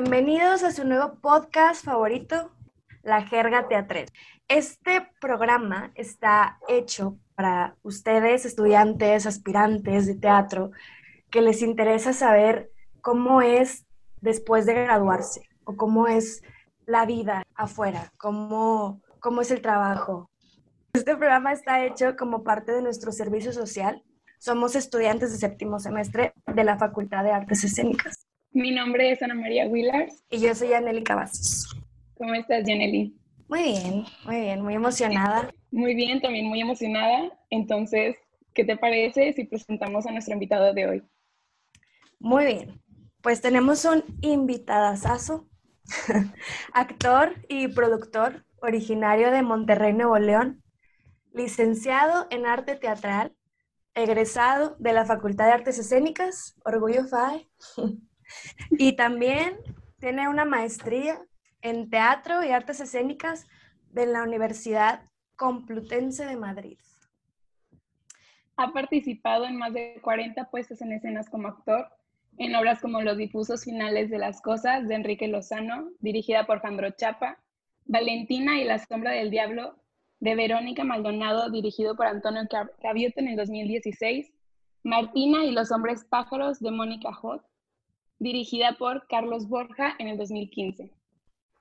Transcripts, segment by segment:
Bienvenidos a su nuevo podcast favorito, La Jerga Teatral. Este programa está hecho para ustedes, estudiantes, aspirantes de teatro, que les interesa saber cómo es después de graduarse o cómo es la vida afuera, cómo, cómo es el trabajo. Este programa está hecho como parte de nuestro servicio social. Somos estudiantes de séptimo semestre de la Facultad de Artes Escénicas. Mi nombre es Ana María Willars. Y yo soy Aneli Cavazos. ¿Cómo estás, Janely? Muy bien, muy bien, muy emocionada. Muy bien, también muy emocionada. Entonces, ¿qué te parece si presentamos a nuestro invitado de hoy? Muy bien, pues tenemos un invitadazazo, actor y productor originario de Monterrey, Nuevo León, licenciado en arte teatral, egresado de la Facultad de Artes Escénicas, Orgullo FAE, y también tiene una maestría en teatro y artes escénicas de la Universidad Complutense de Madrid. Ha participado en más de 40 puestas en escenas como actor, en obras como Los difusos finales de las cosas de Enrique Lozano, dirigida por Jandro Chapa, Valentina y la sombra del diablo de Verónica Maldonado, dirigido por Antonio Cavioto en el 2016, Martina y los hombres pájaros de Mónica Hot, dirigida por Carlos Borja en el 2015.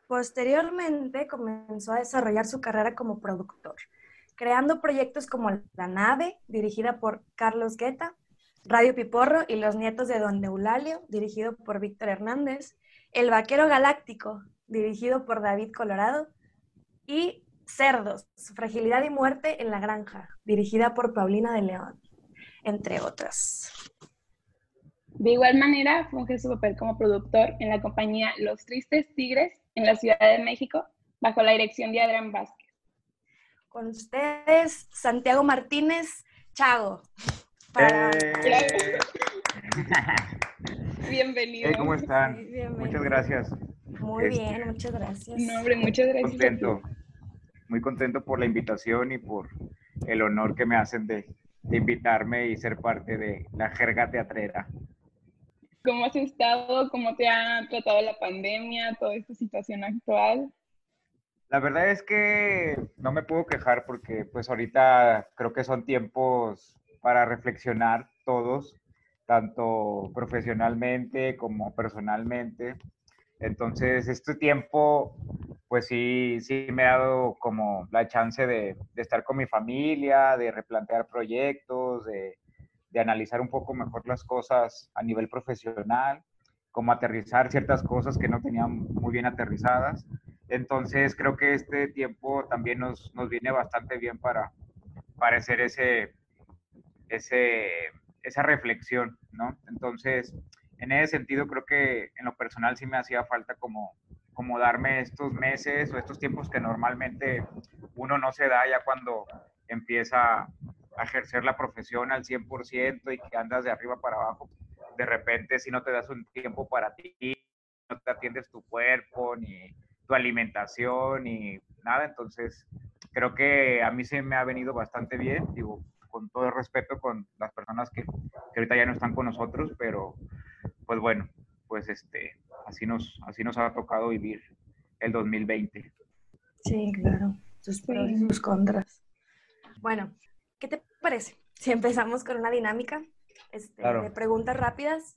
Posteriormente comenzó a desarrollar su carrera como productor, creando proyectos como La Nave, dirigida por Carlos Guetta, Radio Piporro y Los Nietos de Don Eulalio, dirigido por Víctor Hernández, El Vaquero Galáctico, dirigido por David Colorado, y Cerdos, Fragilidad y Muerte en la Granja, dirigida por Paulina de León, entre otras. De igual manera, funge su papel como productor en la compañía Los Tristes Tigres en la Ciudad de México, bajo la dirección de Adrián Vázquez. Con ustedes, Santiago Martínez Chago. Eh. Bienvenido. ¿Cómo están? Muchas gracias. Muy bien, este, muchas gracias. No, hombre, muchas gracias. Contento, muy contento por la invitación y por el honor que me hacen de, de invitarme y ser parte de la jerga teatrera. ¿Cómo has estado? ¿Cómo te ha tratado la pandemia, toda esta situación actual? La verdad es que no me puedo quejar porque pues ahorita creo que son tiempos para reflexionar todos, tanto profesionalmente como personalmente. Entonces, este tiempo, pues sí, sí me ha dado como la chance de, de estar con mi familia, de replantear proyectos, de, de analizar un poco mejor las cosas a nivel profesional, como aterrizar ciertas cosas que no tenían muy bien aterrizadas. Entonces creo que este tiempo también nos, nos viene bastante bien para, para hacer ese, ese, esa reflexión, ¿no? Entonces, en ese sentido creo que en lo personal sí me hacía falta como, como darme estos meses o estos tiempos que normalmente uno no se da ya cuando empieza ejercer la profesión al 100% y que andas de arriba para abajo, de repente si no te das un tiempo para ti, no te atiendes tu cuerpo, ni tu alimentación, ni nada, entonces creo que a mí se me ha venido bastante bien, digo, con todo el respeto con las personas que, que ahorita ya no están con nosotros, pero pues bueno, pues este, así nos, así nos ha tocado vivir el 2020. Sí, claro, sus pros y sus contras. Bueno, ¿Qué te parece? Si empezamos con una dinámica este, de preguntas rápidas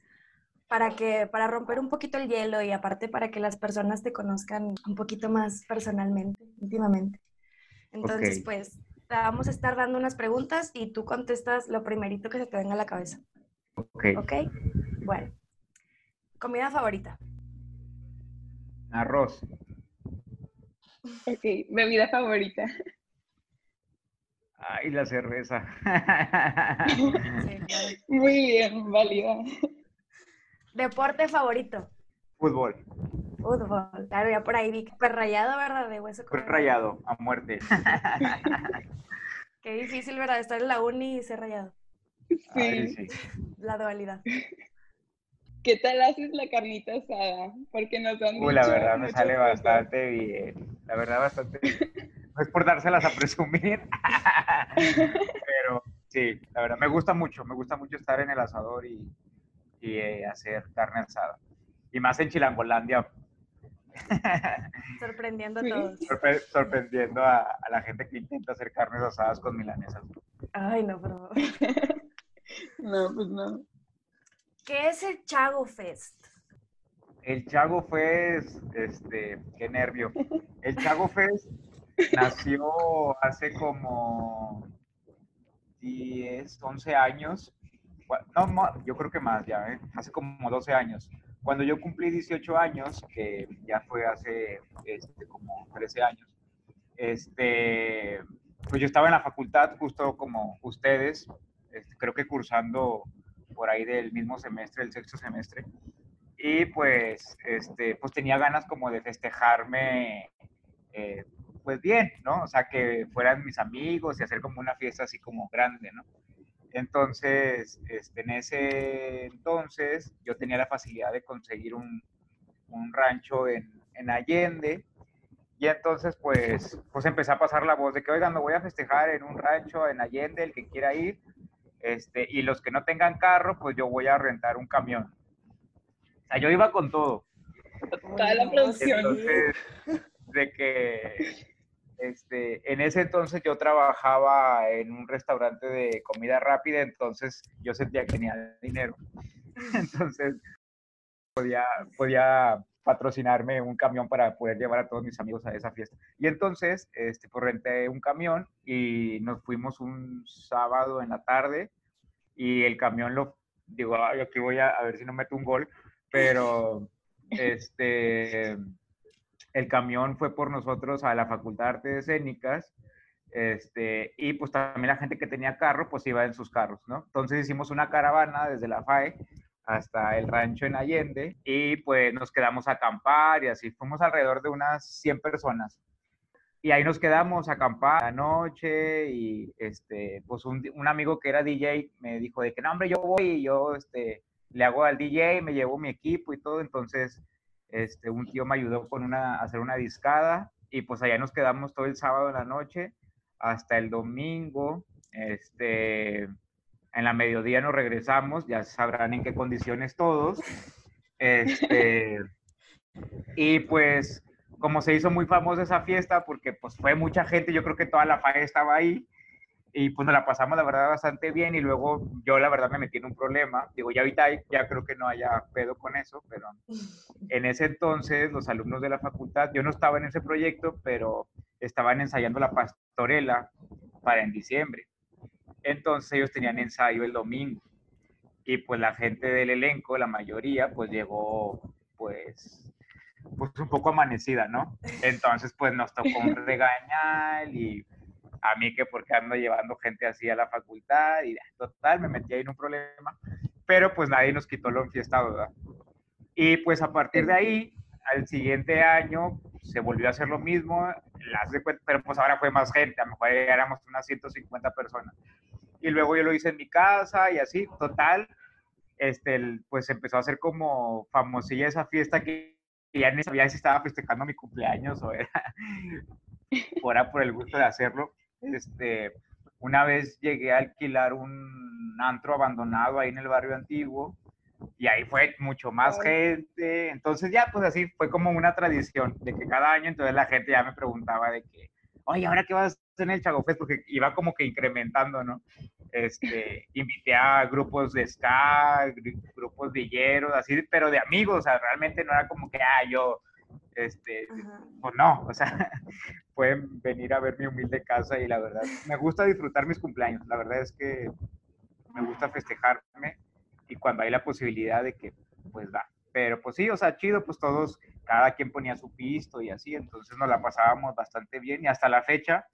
para que para romper un poquito el hielo y aparte para que las personas te conozcan un poquito más personalmente, íntimamente. Entonces, pues, vamos a estar dando unas preguntas y tú contestas lo primerito que se te venga a la cabeza. Ok. Ok. Bueno. Comida favorita. Arroz. Ok. Bebida favorita. Ay, la cerveza. Muy bien, válida. Deporte favorito. Fútbol. Fútbol. Claro, ya por ahí vi que rayado, ¿verdad? De hueso. rayado, a muerte. Qué difícil, ¿verdad? Estar en la uni y ser rayado. Sí. La dualidad. ¿Qué tal haces la carnita asada? Porque nos han Uy, la verdad me sale bastante bien. La verdad, bastante bien es por dárselas a presumir, pero sí, la verdad, me gusta mucho, me gusta mucho estar en el asador y, y eh, hacer carne asada. Y más en Chilangolandia. Sorprendiendo a todos. sorprendiendo a, la gente que intenta hacer carnes asadas con milanesas. Ay, no, pero... no, pues no. ¿Qué es el Chago Fest? El Chago Fest, este, qué nervio. El Chago Fest nació hace como 10, 11 años. No, yo creo que más ya, ¿eh? hace como 12 años. Cuando yo cumplí 18 años, que ya fue hace este, como 13 años, este, pues yo estaba en la facultad justo como ustedes, este, creo que cursando por ahí del mismo semestre, el sexto semestre, y pues, este, pues tenía ganas como de festejarme, eh, pues bien, ¿no? O sea, que fueran mis amigos y hacer como una fiesta así como grande, ¿no? Entonces, este, en ese entonces yo tenía la facilidad de conseguir un, un rancho en, en, Allende y entonces pues, pues empecé a pasar la voz de que, oigan, me voy a festejar en un rancho en Allende, el que quiera ir, este, y los que no tengan carro, pues yo voy a rentar un camión. O sea, yo iba con todo. Toda la producción. Entonces, de que este, en ese entonces yo trabajaba en un restaurante de comida rápida, entonces yo sentía que tenía dinero. Entonces podía, podía patrocinarme un camión para poder llevar a todos mis amigos a esa fiesta. Y entonces, este, pues renté un camión y nos fuimos un sábado en la tarde y el camión lo, digo, aquí voy a, a ver si no meto un gol, pero este el camión fue por nosotros a la Facultad de Artes Escénicas, este, y pues también la gente que tenía carro, pues iba en sus carros, ¿no? Entonces hicimos una caravana desde la FAE hasta el rancho en Allende y pues nos quedamos a acampar y así fuimos alrededor de unas 100 personas. Y ahí nos quedamos a acampar la noche y este, pues un, un, amigo que era DJ me dijo de que no, hombre, yo voy y yo este, le hago al DJ, me llevo mi equipo y todo, entonces este, un tío me ayudó con una, a hacer una discada y pues allá nos quedamos todo el sábado en la noche hasta el domingo. Este, en la mediodía nos regresamos, ya sabrán en qué condiciones todos. Este, y pues como se hizo muy famosa esa fiesta, porque pues fue mucha gente, yo creo que toda la FAE estaba ahí, y pues nos la pasamos la verdad bastante bien y luego yo la verdad me metí en un problema, digo ya ahorita ya creo que no haya pedo con eso, pero en ese entonces los alumnos de la facultad, yo no estaba en ese proyecto, pero estaban ensayando la pastorela para en diciembre. Entonces ellos tenían ensayo el domingo y pues la gente del elenco, la mayoría, pues llegó pues pues un poco amanecida, ¿no? Entonces pues nos tocó un regañar y a mí que porque ando llevando gente así a la facultad y total, me metí ahí en un problema, pero pues nadie nos quitó lo enfiestado, ¿verdad? Y pues a partir de ahí, al siguiente año se volvió a hacer lo mismo, las pero pues ahora fue más gente, a lo mejor éramos unas 150 personas. Y luego yo lo hice en mi casa y así, total, este, pues empezó a ser como famosilla esa fiesta que ya ni sabía si estaba festejando mi cumpleaños o era, o era por el gusto de hacerlo. Este, una vez llegué a alquilar un antro abandonado ahí en el barrio antiguo y ahí fue mucho más gente. Entonces ya, pues así fue como una tradición de que cada año entonces la gente ya me preguntaba de que, oye, ¿ahora qué vas a hacer en el Chagofest? Porque iba como que incrementando, ¿no? Este, invité a grupos de ska, grupos de hierro, así, pero de amigos, o sea, realmente no era como que, ah, yo este, pues no, o sea, pueden venir a ver mi humilde casa y la verdad, me gusta disfrutar mis cumpleaños, la verdad es que me gusta festejarme y cuando hay la posibilidad de que, pues da, pero pues sí, o sea, chido, pues todos, cada quien ponía su pisto y así, entonces nos la pasábamos bastante bien y hasta la fecha,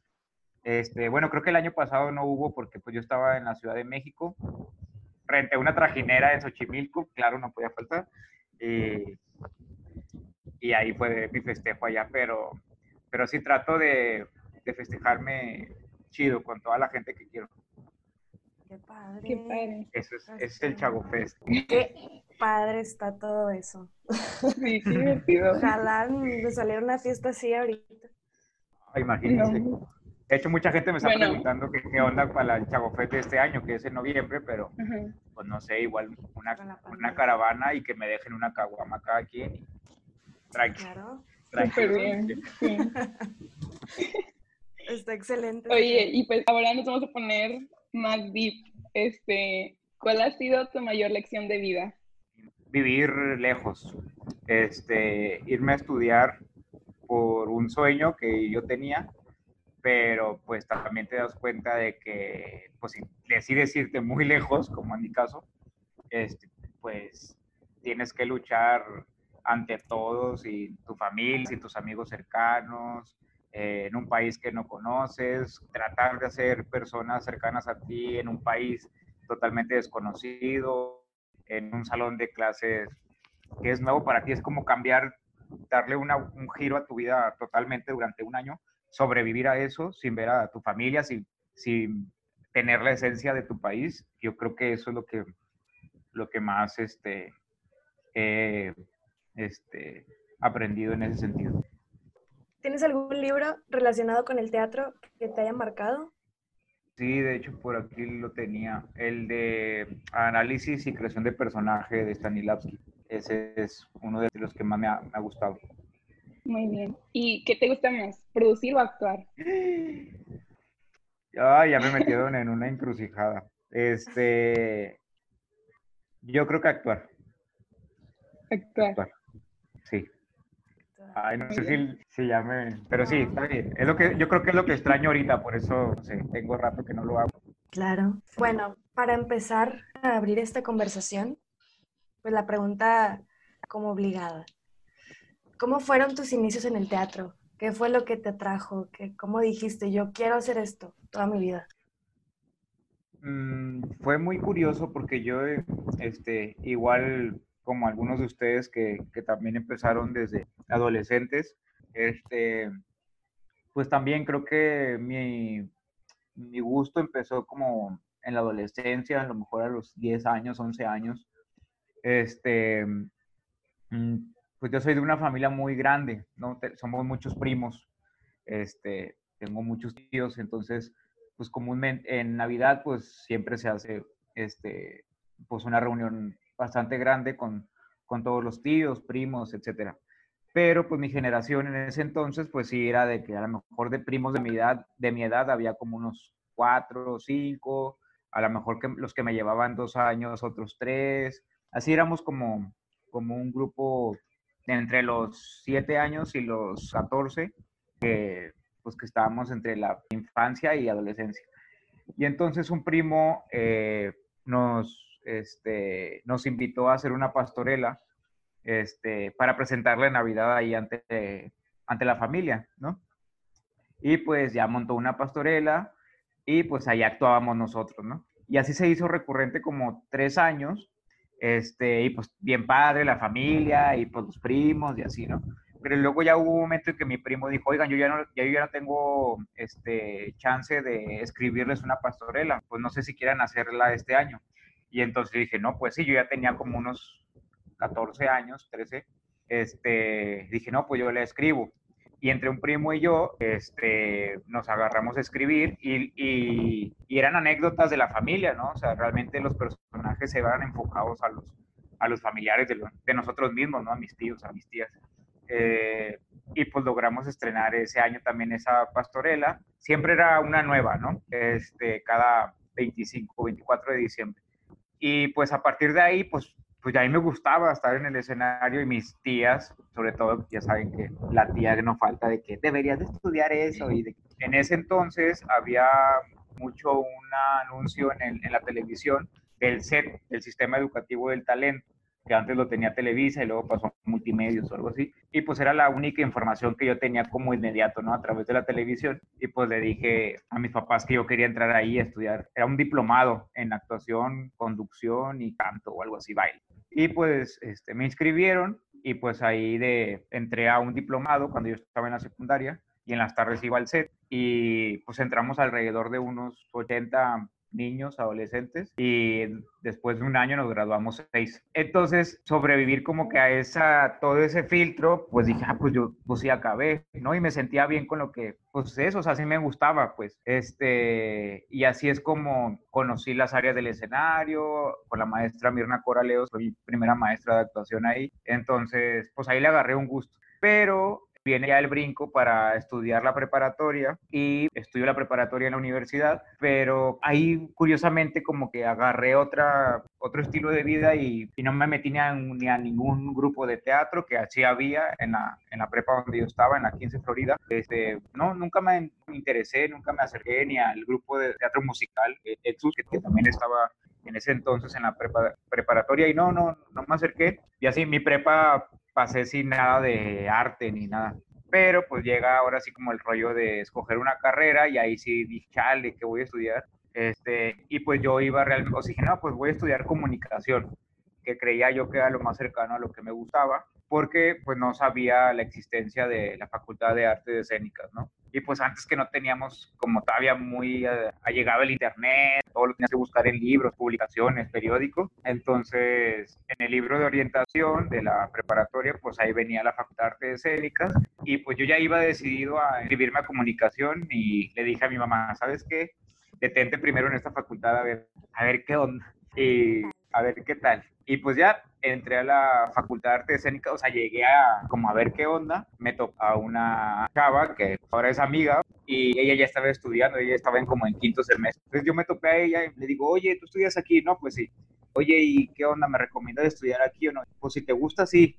este, bueno, creo que el año pasado no hubo porque pues yo estaba en la Ciudad de México, renté una trajinera en Xochimilco, claro, no podía faltar, y y ahí fue mi festejo allá, pero, pero sí trato de, de festejarme chido con toda la gente que quiero. Qué padre. Qué padre. Eso es, es el Chago Fest. Qué padre está todo eso. Sí, qué divertido. Ojalá me saliera una fiesta así ahorita. Imagínense. De hecho, mucha gente me está preguntando qué onda para el Chagofete este año, que es en noviembre, pero pues no sé, igual una, una, caravana y que me dejen una caguama cada quien. Tranquilo. Claro. Súper bien. Está excelente. Oye, y pues ahora nos vamos a poner más deep. Este, ¿Cuál ha sido tu mayor lección de vida? Vivir lejos. Este, irme a estudiar por un sueño que yo tenía pero pues también te das cuenta de que pues si decides irte muy lejos, como en mi caso, este, pues tienes que luchar ante todos y tu familia y tus amigos cercanos, eh, en un país que no conoces, tratar de hacer personas cercanas a ti en un país totalmente desconocido, en un salón de clases que es nuevo para ti, es como cambiar, darle un giro a tu vida totalmente durante un año sobrevivir a eso sin ver a tu familia, sin, sin tener la esencia de tu país. Yo creo que eso es lo que, lo que más este, he este, aprendido en ese sentido. ¿Tienes algún libro relacionado con el teatro que te haya marcado? Sí, de hecho por aquí lo tenía, el de análisis y creación de personaje de Stanislavski. Ese es uno de los que más me ha gustado. Muy bien. ¿Y qué te gusta más, producir o actuar? Ah, ya me metieron en una encrucijada. Este, yo creo que actuar. Actuar. Ay, no sé si se llame, pero sí, está bien. Es lo que, yo creo que es lo que extraño ahorita, por eso tengo rato que no lo hago. Claro. Bueno, para empezar a abrir esta conversación, pues la pregunta como obligada. ¿Cómo fueron tus inicios en el teatro? ¿Qué fue lo que te atrajo? ¿Qué, ¿Cómo dijiste, yo quiero hacer esto toda mi vida? Mm, fue muy curioso porque yo, este, igual como algunos de ustedes que, que también empezaron desde adolescentes, este, pues también creo que mi, mi gusto empezó como en la adolescencia, a lo mejor a los 10 años, 11 años. Este, mm, pues yo soy de una familia muy grande, ¿no? somos muchos primos, este, tengo muchos tíos, entonces, pues comúnmente en Navidad, pues siempre se hace, este, pues una reunión bastante grande con, con todos los tíos, primos, etcétera. Pero pues mi generación en ese entonces, pues sí era de que a lo mejor de primos de mi edad, de mi edad había como unos cuatro o cinco, a lo mejor que los que me llevaban dos años, otros tres, así éramos como, como un grupo entre los 7 años y los 14, que, pues que estábamos entre la infancia y adolescencia. Y entonces un primo eh, nos, este, nos invitó a hacer una pastorela este, para presentarle Navidad ahí ante, ante la familia, ¿no? Y pues ya montó una pastorela y pues ahí actuábamos nosotros, ¿no? Y así se hizo recurrente como tres años este, y pues bien padre, la familia y pues los primos y así, ¿no? Pero luego ya hubo un momento en que mi primo dijo, oigan, yo ya no, ya, yo ya no tengo este, chance de escribirles una pastorela, pues no sé si quieran hacerla este año. Y entonces dije, no, pues sí, yo ya tenía como unos 14 años, 13, este, dije, no, pues yo le escribo y entre un primo y yo este, nos agarramos a escribir y, y, eran anécdotas de la familia, ¿no? O sea, realmente los personajes se van enfocados a los, a los familiares de, nosotros mismos, ¿no? A mis tíos, a mis tías. Eh, y pues logramos estrenar ese año también esa pastorela. Siempre era una nueva, ¿no? Este, cada 25, 24 de diciembre. Y pues a partir de ahí, pues pues ya a mí me gustaba estar en el escenario y mis tías, sobre todo, ya saben que la tía que no falta de que deberías de estudiar eso. Y en ese entonces había mucho un anuncio en, en la televisión del SET, del Sistema Educativo del Talento que antes lo tenía Televisa y luego pasó a Multimedios o algo así. Y pues era la única información que yo tenía como inmediato, ¿no? A través de la televisión. Y pues le dije a mis papás que yo quería entrar ahí a estudiar. Era un diplomado en actuación, conducción y canto o algo así, baile. Y pues este, me inscribieron y pues ahí de, entré a un diplomado cuando yo estaba en la secundaria y en las tardes iba al set y pues entramos alrededor de unos 80 niños, adolescentes, y después de un año nos graduamos seis. Entonces, sobrevivir como que a esa, todo ese filtro, pues dije, ah, pues yo, pues sí acabé, ¿no? Y me sentía bien con lo que, pues eso, o sea, sí me gustaba, pues, este, y así es como conocí las áreas del escenario, con la maestra Mirna Coraleos, soy primera maestra de actuación ahí, entonces, pues ahí le agarré un gusto. Pero viene ya el brinco para estudiar la preparatoria y estudio la preparatoria en la universidad, pero ahí curiosamente como que agarré otra, otro estilo de vida y, no me metí ni a, ni a, ningún grupo de teatro que así había en la, en la prepa donde yo estaba, en la 15 Florida. Este, no, nunca me interesé, nunca me acerqué ni al grupo de teatro musical, eh, Exus, que también estaba en ese entonces en la preparatoria y no, no, no me acerqué. Y así mi prepa pasé sin nada de arte ni nada. Pero pues llega ahora sí como el rollo de escoger una carrera y ahí sí dije, chale, ¿qué voy a estudiar? Este, y pues yo iba realmente, o sea, dije, no, pues voy a estudiar comunicación, que creía yo que era lo más cercano a lo que me gustaba, porque pues no sabía la existencia de la Facultad de Artes Escénicas, ¿no? Y pues antes que no teníamos como todavía muy eh, allegado el internet, todo lo tenías que buscar en libros, publicaciones, periódicos. Entonces, en el libro de orientación de la preparatoria, pues ahí venía la Facultad de Artes Escénicas y pues yo ya iba decidido a inscribirme a comunicación y le dije a mi mamá, ¿sabes qué? Detente primero en esta facultad a ver, a ver qué onda y a ver qué tal. Y pues ya entré a la Facultad de Arte Escénica, o sea, llegué a como a ver qué onda, me tocó a una chava que ahora es amiga y ella ya estaba estudiando, ella estaba en como en quinto semestre. Entonces yo me topé a ella y le digo, oye, ¿tú estudias aquí? No, pues sí. Oye, ¿y qué onda? ¿Me recomiendas estudiar aquí o no? Pues si te gusta, sí.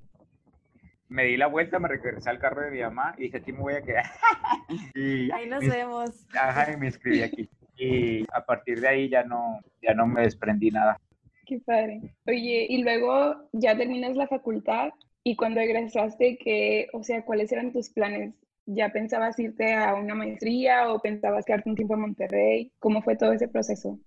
Me di la vuelta, me regresé al carro de mi mamá y dije, aquí me voy a quedar. y ahí nos vemos. Ajá, y me inscribí aquí. Y a partir de ahí ya no, ya no me desprendí nada. Qué padre. Oye, y luego ya terminas la facultad y cuando egresaste, ¿qué, o sea, cuáles eran tus planes? ¿Ya pensabas irte a una maestría o pensabas quedarte un tiempo en Monterrey? ¿Cómo fue todo ese proceso?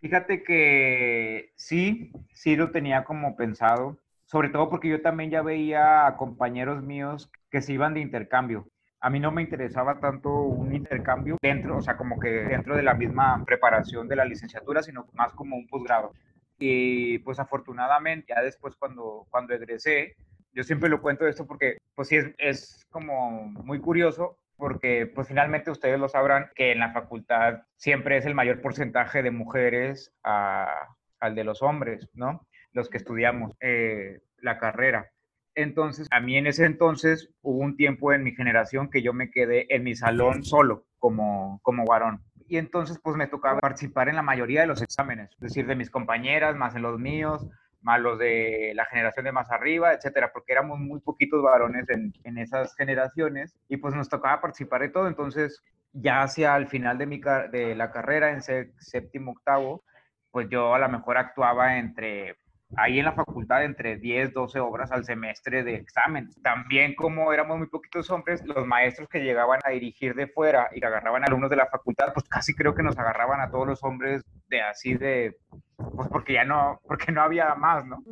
Fíjate que sí, sí lo tenía como pensado, sobre todo porque yo también ya veía a compañeros míos que se iban de intercambio. A mí no me interesaba tanto un intercambio dentro, o sea, como que dentro de la misma preparación de la licenciatura, sino más como un posgrado. Y pues afortunadamente, ya después cuando, cuando egresé, yo siempre lo cuento esto porque pues sí es, como muy curioso porque pues finalmente ustedes lo sabrán que en la facultad siempre es el mayor porcentaje de mujeres al de los hombres, ¿no? Los que estudiamos eh, la carrera. Entonces, a mí en ese entonces hubo un tiempo en mi generación que yo me quedé en mi salón solo como, como varón y entonces pues me tocaba participar en la mayoría de los exámenes, es decir, de mis compañeras, más en los míos, más los de la generación de más arriba, etcétera, porque éramos muy poquitos varones en, en esas generaciones y pues nos tocaba participar de todo, entonces ya hacia el final de, mi, de la carrera, en séptimo, octavo, pues yo a lo mejor actuaba entre ahí en la facultad entre 10, 12 obras al semestre de examen. También como éramos muy poquitos hombres, los maestros que llegaban a dirigir de fuera y que agarraban alumnos de la facultad, pues casi creo que nos agarraban a todos los hombres de así de, pues porque ya no, porque no había más, ¿no?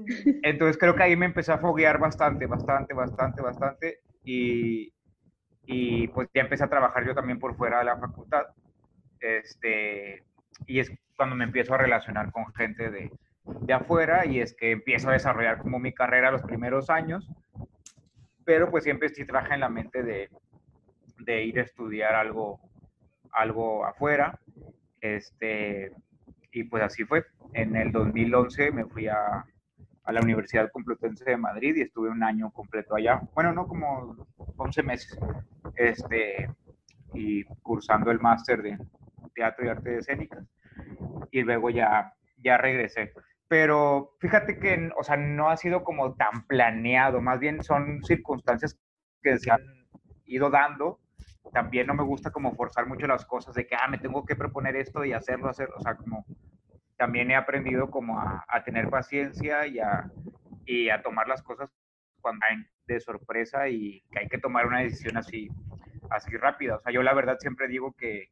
Entonces creo que ahí me empecé a foguear bastante, bastante, bastante, bastante y, y pues ya empecé a trabajar yo también por fuera de la facultad. Este, y es cuando me empiezo a relacionar con gente de, de afuera y es que empiezo a desarrollar como mi carrera los primeros años, pero pues siempre estoy traje en la mente de, de, ir a estudiar algo, algo afuera. Este, y pues así fue. En el 2011 me fui a, a la Universidad Complutense de Madrid y estuve un año completo allá. Bueno, no como 11 meses. Este, y cursando el máster de teatro y artes escénicas. Y luego ya, ya regresé pero fíjate que, o sea, no ha sido como tan planeado, más bien son circunstancias que se han ido dando. También no me gusta como forzar mucho las cosas de que, ah, me tengo que proponer esto y hacerlo, hacerlo, o sea, como también he aprendido como a, tener paciencia y a, y a tomar las cosas cuando hay de sorpresa y que hay que tomar una decisión así, así rápida. O sea, yo la verdad siempre digo que,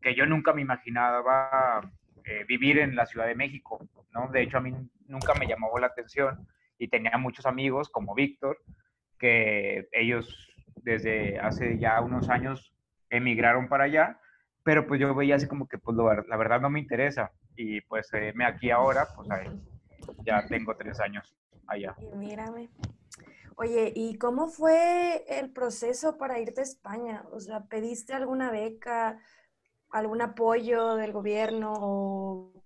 que yo nunca me imaginaba eh, vivir en la Ciudad de México, ¿no? De hecho, a mí nunca me llamó la atención y tenía muchos amigos como Víctor, que ellos desde hace ya unos años emigraron para allá pero pues yo veía así como que pues la verdad no me interesa y pues me aquí ahora, pues ya tengo tres años allá. Y mírame. Oye, ¿y cómo fue el proceso para irte a España? O sea, ¿pediste alguna beca, algún apoyo del gobierno o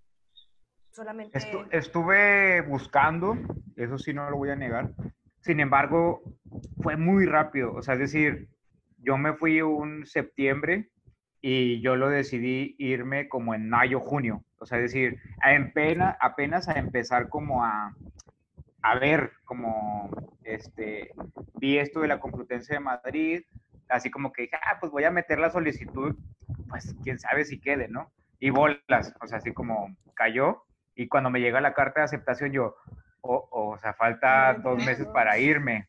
solamente... estuve buscando, eso sí no lo voy a negar. Sin embargo, fue muy rápido. O sea, es decir, yo me fui un septiembre y yo lo decidí irme como en mayo, junio. O sea, es decir, apenas, apenas a empezar como a, a ver, como, este, vi esto de la Complutense de Madrid, así como que dije, ah, pues voy a meter la solicitud, pues quién sabe si quede, ¿no? Y bolas, o sea, así como cayó. Y cuando me llega la carta de aceptación, yo, oh, oh o sea, falta dos meses para irme.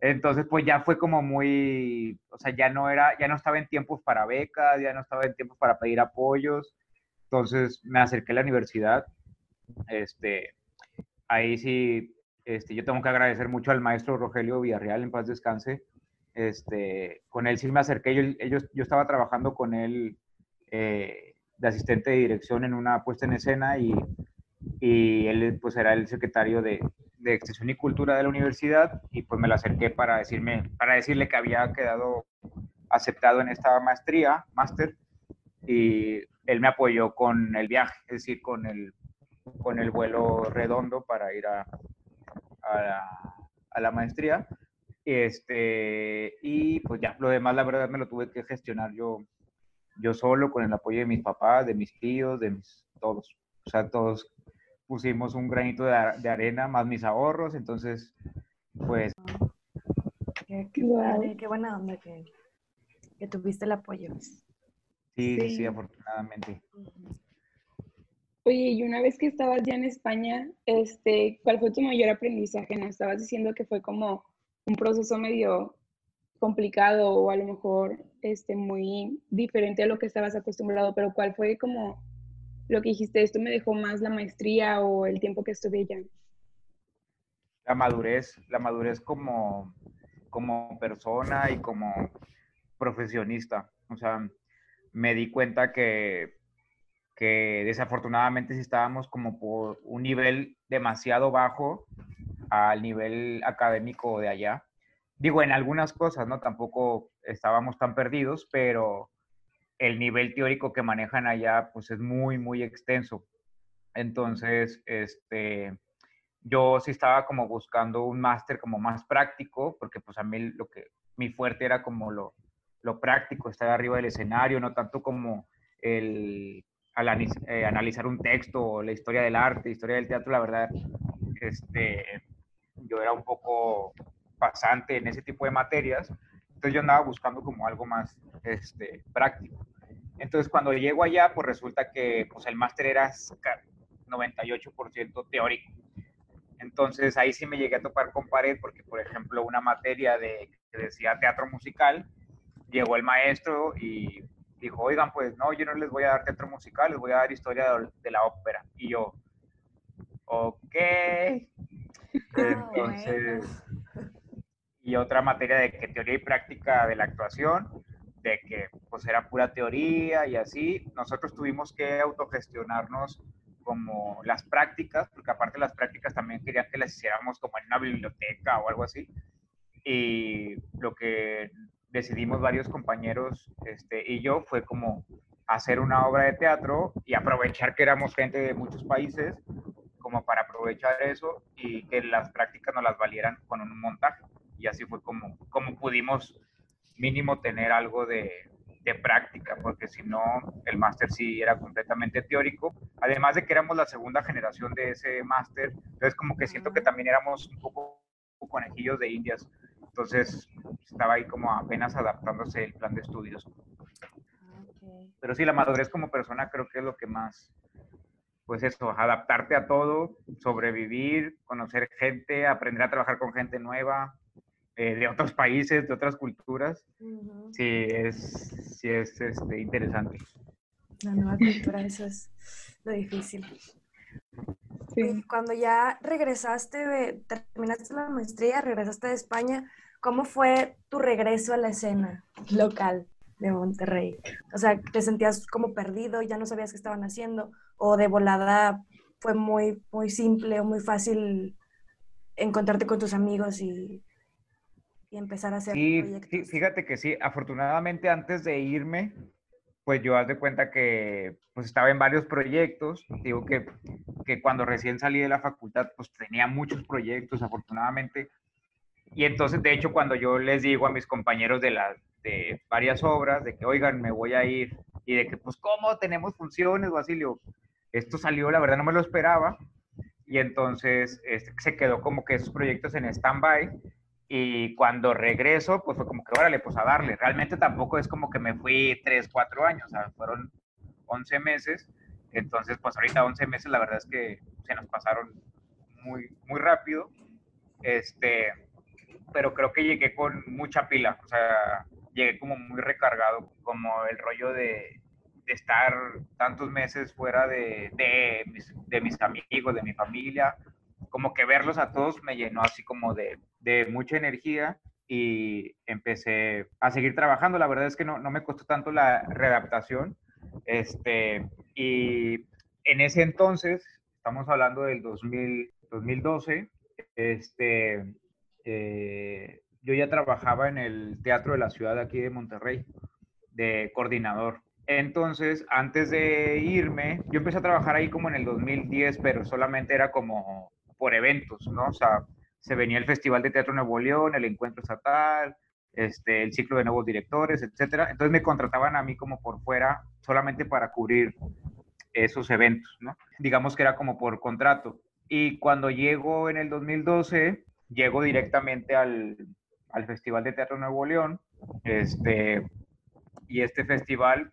Entonces, pues ya fue como muy, o sea, ya no era, ya no estaba en tiempos para becas, ya no estaba en tiempos para pedir apoyos. Entonces me acerqué a la universidad. Este, ahí sí, este, yo tengo que agradecer mucho al maestro Rogelio Villarreal, en paz descanse. Este, con él sí me acerqué, yo, estaba trabajando con él eh, de asistente de dirección en una puesta en escena y, y él pues era el secretario de, Extensión y Cultura de la universidad y pues me la acerqué para, decirme, para decirle que había quedado aceptado en esta maestría, máster, y él me apoyó con el viaje, es decir, con el, con el vuelo redondo para ir a la maestría. Este, y pues ya, lo demás la verdad me lo tuve que gestionar yo, yo solo con el apoyo de mis papás, de mis tíos, de mis, todos. O sea, todos pusimos un granito de, arena más mis ahorros, entonces, pues... Qué, qué, buena onda que, que, tuviste el apoyo. Sí, sí, afortunadamente. Oye, y una vez que estabas ya en España, este, ¿cuál fue tu mayor aprendizaje? ¿No? Estabas diciendo que fue como un proceso medio complicado o a lo mejor este, muy diferente a lo que estabas acostumbrado, pero ¿cuál fue como lo que dijiste, esto me dejó más la maestría o el tiempo que estuve allá? La madurez, la madurez como, como persona y como profesionista. O sea, me di cuenta que, que desafortunadamente si estábamos como por un nivel demasiado bajo al nivel académico de allá. Digo, en algunas cosas, ¿no? Tampoco estábamos tan perdidos, pero el nivel teórico que manejan allá pues es muy, muy extenso. Entonces, este, yo sí estaba como buscando un máster como más práctico, porque pues a mí lo que, mi fuerte era como lo, lo práctico, estar arriba del escenario, no tanto como el eh, analizar un texto la historia del arte, historia del teatro, la verdad, este, yo era un poco pasante en ese tipo de materias, entonces yo andaba buscando como algo más este, práctico. Entonces cuando llego allá, pues resulta que pues, el máster era 98% teórico. Entonces ahí sí me llegué a topar con pared porque, por ejemplo, una materia de, que decía teatro musical, llegó el maestro y dijo, oigan, pues no, yo no les voy a dar teatro musical, les voy a dar historia de, la ópera. Y yo, ok. Ah, Entonces, y otra materia de que teoría y práctica de la actuación, de que pues era pura teoría y así. Nosotros tuvimos que autogestionarnos como las prácticas, porque aparte las prácticas también querían que las hiciéramos como en una biblioteca o algo así. Y lo que decidimos varios compañeros este, y yo fue como hacer una obra de teatro y aprovechar que éramos gente de muchos países como para aprovechar eso y que las prácticas nos las valieran con un montaje. Y así fue como, como pudimos mínimo tener algo de, de práctica, porque si no, el máster sí era completamente teórico, además de que éramos la segunda generación de ese máster, entonces como que siento que también éramos un poco conejillos de indias, entonces estaba ahí como apenas adaptándose el plan de estudios. Pero sí, la madurez como persona creo que es lo que más, pues eso, adaptarte a todo, sobrevivir, conocer gente, aprender a trabajar con gente nueva, eh, de otros países, de otras culturas, sí es, sí es este, interesante. La nueva cultura, eso es lo difícil. Sí. Cuando ya regresaste, terminaste la maestría, regresaste de España, ¿cómo fue tu regreso a la escena local? de Monterrey? O sea, ¿te sentías como perdido, ya no sabías qué estaban haciendo? ¿O de volada fue muy, muy simple o muy fácil encontrarte con tus amigos y, y empezar a hacer sí, fíjate que sí, afortunadamente antes de irme, pues yo haz de cuenta que pues estaba en varios proyectos, digo que, que cuando recién salí de la facultad pues tenía muchos proyectos afortunadamente y entonces de hecho cuando yo les digo a mis compañeros de las de varias obras de que oigan me voy a ir y de que pues cómo tenemos funciones Basilio esto salió la verdad no me lo esperaba y entonces este, se quedó como que esos proyectos en stand-by y cuando regreso, pues fue como que, órale, pues a darle. Realmente tampoco es como que me fui 3, 4 años, sea, fueron 11 meses. Entonces, pues ahorita 11 meses, la verdad es que se nos pasaron muy, muy rápido. Este, pero creo que llegué con mucha pila, o sea, llegué como muy recargado, como el rollo de estar tantos meses fuera de, de, mis, de mis amigos, de mi familia, como que verlos a todos me llenó así como de, de mucha energía y empecé a seguir trabajando. La verdad es que no, no me costó tanto la readaptación. Este, y en ese entonces, estamos hablando del 2000, 2012, este, eh, yo ya trabajaba en el Teatro de la Ciudad de aquí de Monterrey, de coordinador. Entonces, antes de irme, yo empecé a trabajar ahí como en el 2010, pero solamente era como por eventos, ¿no? O sea, se venía el Festival de Teatro Nuevo León, el Encuentro Estatal, este, el ciclo de nuevos directores, etcétera. Entonces me contrataban a mí como por fuera solamente para cubrir esos eventos, ¿no? Digamos que era como por contrato. Y cuando llego en el 2012, llego directamente al, al Festival de Teatro Nuevo León, este, y este festival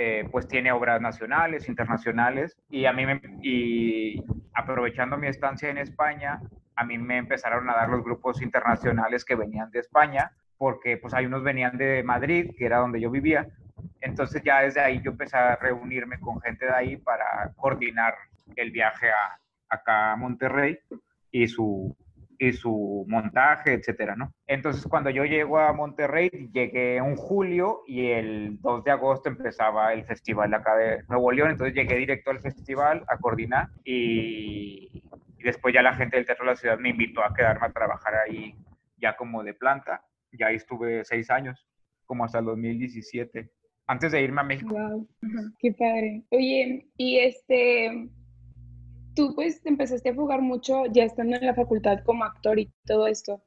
eh, pues tiene obras nacionales, internacionales, y a mí me, y aprovechando mi estancia en España, a mí me empezaron a dar los grupos internacionales que venían de España, porque pues hay unos venían de Madrid, que era donde yo vivía, entonces ya desde ahí yo empecé a reunirme con gente de ahí para coordinar el viaje a, acá a Monterrey y su, y su montaje, etcétera, ¿no? Entonces, cuando yo llego a Monterrey, llegué en julio y el 2 de agosto empezaba el festival acá de Nuevo León, entonces llegué directo al festival a coordinar y, después ya la gente del Teatro de la Ciudad me invitó a quedarme a trabajar ahí ya como de planta, ya ahí estuve seis años, como hasta el 2017, antes de irme a México. Wow, qué padre. Oye, y este, tú pues te empezaste a jugar mucho ya estando en la facultad como actor y todo esto.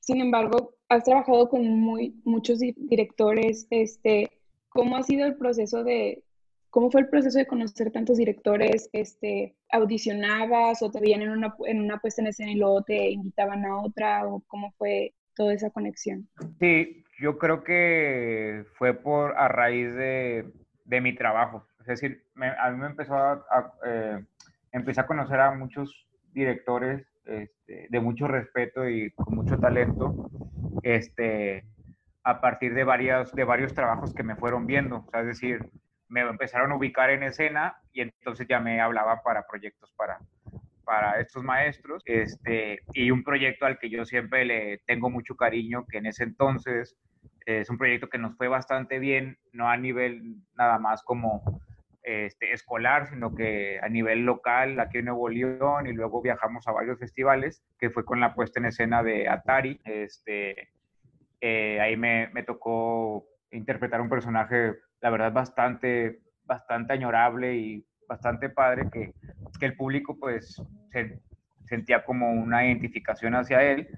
Sin embargo, has trabajado con muy, muchos directores. Este, ¿Cómo ha sido el proceso de, cómo fue el proceso de conocer tantos directores? Este, ¿Audicionabas o te veían en una, en una puesta en escena y luego te invitaban a otra? ¿O cómo fue toda esa conexión? Sí, yo creo que fue por a raíz de, de mi trabajo. Es decir, a mí me empezó a, eh, empecé a conocer a muchos directores este, de mucho respeto y con mucho talento, este, a partir de, varios, de varios trabajos que me fueron viendo. es decir, me empezaron a ubicar en escena y entonces ya me hablaba para proyectos para, para estos maestros. Este, y un proyecto al que yo siempre le tengo mucho cariño, que en ese entonces es un proyecto que nos fue bastante bien, no a nivel nada más como este, escolar, sino que a nivel local, aquí en Nuevo León, y luego viajamos a varios festivales, que fue con la puesta en escena de Atari. Este, eh, ahí me, me, tocó interpretar un personaje, la verdad, bastante, bastante añorable y bastante padre, que, que el público pues se, sentía como una identificación hacia él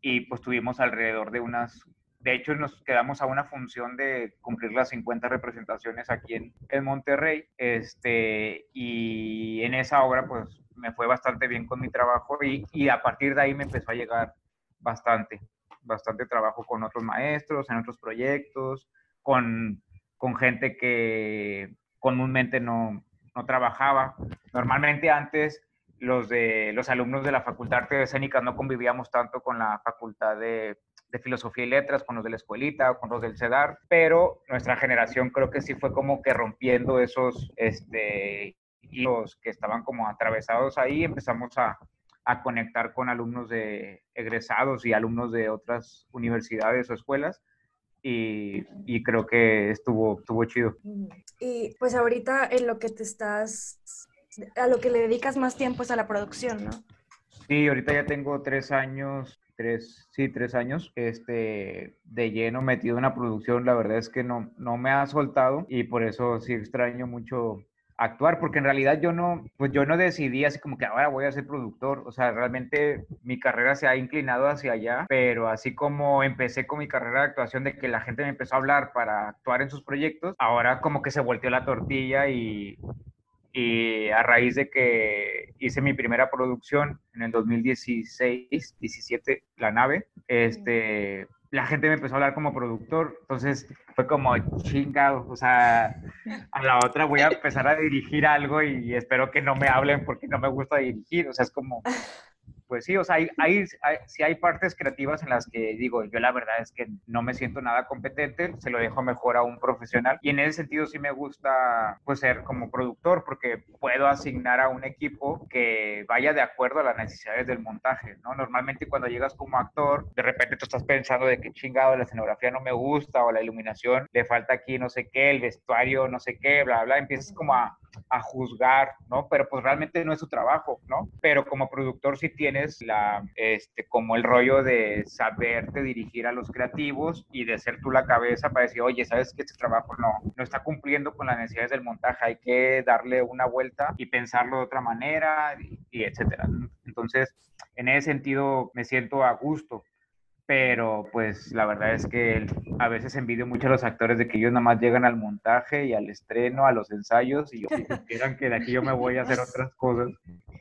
y pues tuvimos alrededor de unas de hecho, nos quedamos a una función de cumplir las 50 representaciones aquí en, en Monterrey. Este, y en esa obra, pues me fue bastante bien con mi trabajo y, y a partir de ahí me empezó a llegar bastante, bastante trabajo con otros maestros, en otros proyectos, con, con gente que comúnmente no, no trabajaba. Normalmente antes los de los alumnos de la Facultad de Artes Escénicas no convivíamos tanto con la Facultad de filosofía y letras, con los de la escuelita, con los del CEDAR, pero nuestra generación creo que sí fue como que rompiendo esos este, hilos que estaban como atravesados ahí, empezamos a, a conectar con alumnos de egresados y alumnos de otras universidades o escuelas y, y, creo que estuvo, estuvo chido. Y pues ahorita en lo que te estás, a lo que le dedicas más tiempo es a la producción, ¿no? Sí, ahorita ya tengo tres años, tres, sí, tres años, este, de lleno metido en la producción. La verdad es que no, no me ha soltado y por eso sí extraño mucho actuar, porque en realidad yo no, pues yo no decidí así como que ahora voy a ser productor, o sea, realmente mi carrera se ha inclinado hacia allá, pero así como empecé con mi carrera de actuación de que la gente me empezó a hablar para actuar en sus proyectos, ahora como que se volteó la tortilla y, y a raíz de que hice mi primera producción en el 2016, 17, La Nave, este, la gente me empezó a hablar como productor, entonces fue como chingado, o sea, a la otra voy a empezar a dirigir algo y espero que no me hablen porque no me gusta dirigir, o sea, es como, pues sí, o sea, hay, hay, sí hay partes creativas en las que digo, yo la verdad es que no me siento nada competente, se lo dejo mejor a un profesional y en ese sentido sí me gusta pues ser como productor porque puedo asignar a un equipo que vaya de acuerdo a las necesidades del montaje, ¿no? Normalmente cuando llegas como actor, de repente tú estás pensando de que chingado, la escenografía no me gusta o la iluminación le falta aquí no sé qué, el vestuario no sé qué, bla, bla, empiezas como a, a juzgar, ¿no? Pero pues realmente no es su trabajo, ¿no? Pero como productor sí tiene la, este, como el rollo de saberte dirigir a los creativos y de ser tú la cabeza para decir, oye, sabes que este trabajo no, no está cumpliendo con las necesidades del montaje, hay que darle una vuelta y pensarlo de otra manera y, y etcétera. Entonces, en ese sentido me siento a gusto pero pues la verdad es que a veces envidio mucho a los actores de que ellos nada más llegan al montaje y al estreno, a los ensayos y yo quieran que de aquí yo me voy a hacer otras cosas.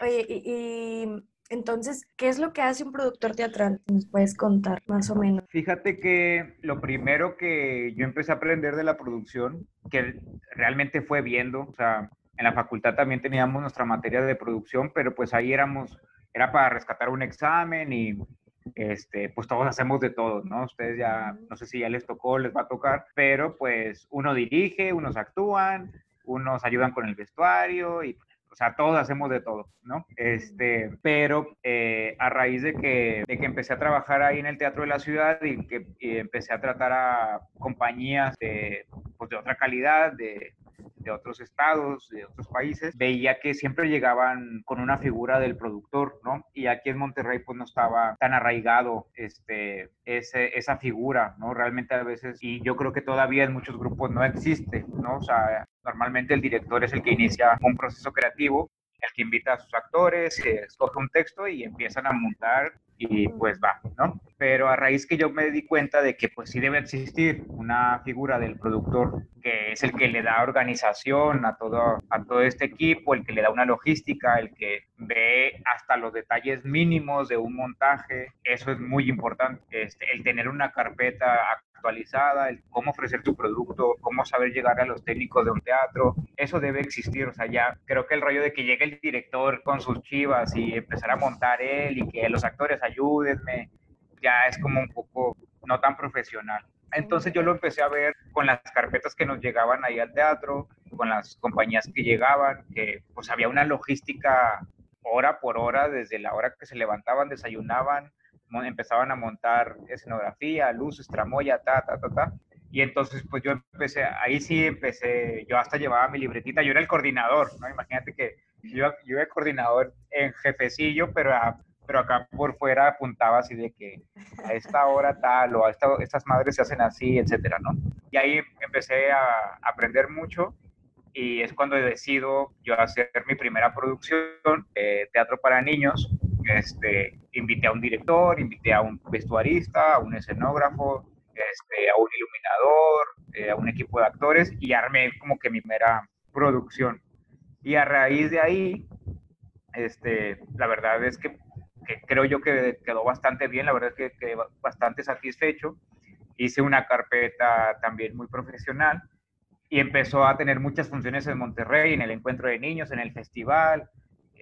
Oye, y, entonces, ¿qué es lo que hace un productor teatral? ¿Nos puedes contar más o menos? Fíjate que lo primero que yo empecé a aprender de la producción, que realmente fue viendo, o sea, en la facultad también teníamos nuestra materia de producción, pero pues ahí éramos, era para rescatar un examen y este, pues todos hacemos de todo, ¿no? Ustedes ya, no sé si ya les tocó, les va a tocar, pero pues uno dirige, unos actúan, unos ayudan con el vestuario y o sea, todos hacemos de todo, ¿no? Este, pero eh, a raíz de que, de que empecé a trabajar ahí en el Teatro de la Ciudad y que empecé a tratar a compañías de, pues, de otra calidad, de, de otros estados, de otros países, veía que siempre llegaban con una figura del productor, ¿no? Y aquí en Monterrey pues no estaba tan arraigado este, ese, esa figura, ¿no? Realmente a veces, y yo creo que todavía en muchos grupos no existe, ¿no? O sea, normalmente el director es el que inicia un proceso creativo el que invita a sus actores, escoge un texto y empiezan a montar y pues va, ¿no? Pero a raíz que yo me di cuenta de que pues sí debe existir una figura del productor que es el que le da organización a todo, a todo este equipo, el que le da una logística, el que ve hasta los detalles mínimos de un montaje, eso es muy importante, este, el tener una carpeta actualizada, el cómo ofrecer tu producto, cómo saber llegar a los técnicos de un teatro, eso debe existir, o sea, ya creo que el rollo de que llegue el director con sus chivas y empezar a montar él y que los actores ayúdenme, ya es como un poco no tan profesional. Entonces yo lo empecé a ver con las carpetas que nos llegaban ahí al teatro, con las compañías que llegaban, que pues había una logística hora por hora, desde la hora que se levantaban, desayunaban, empezaban a montar escenografía, luces, tramoya, ta, ta, ta, ta. Y entonces, pues yo empecé, ahí sí empecé, yo hasta llevaba mi libretita, yo era el coordinador, ¿no? Imagínate que yo, yo era el coordinador en jefecillo, pero, pero acá por fuera apuntaba así de que a esta hora tal, o a esta, estas madres se hacen así, etcétera, ¿no? Y ahí empecé a aprender mucho y es cuando decido yo hacer mi primera producción de teatro para niños este, invité a un director, invité a un vestuarista, a un escenógrafo, este, a un iluminador, eh, a un equipo de actores y armé como que mi primera producción. Y a raíz de ahí, este, la verdad es que, creo yo que quedó bastante bien, la verdad es que quedé bastante satisfecho. Hice una carpeta también muy profesional y empezó a tener muchas funciones en Monterrey, en el encuentro de niños, en el festival,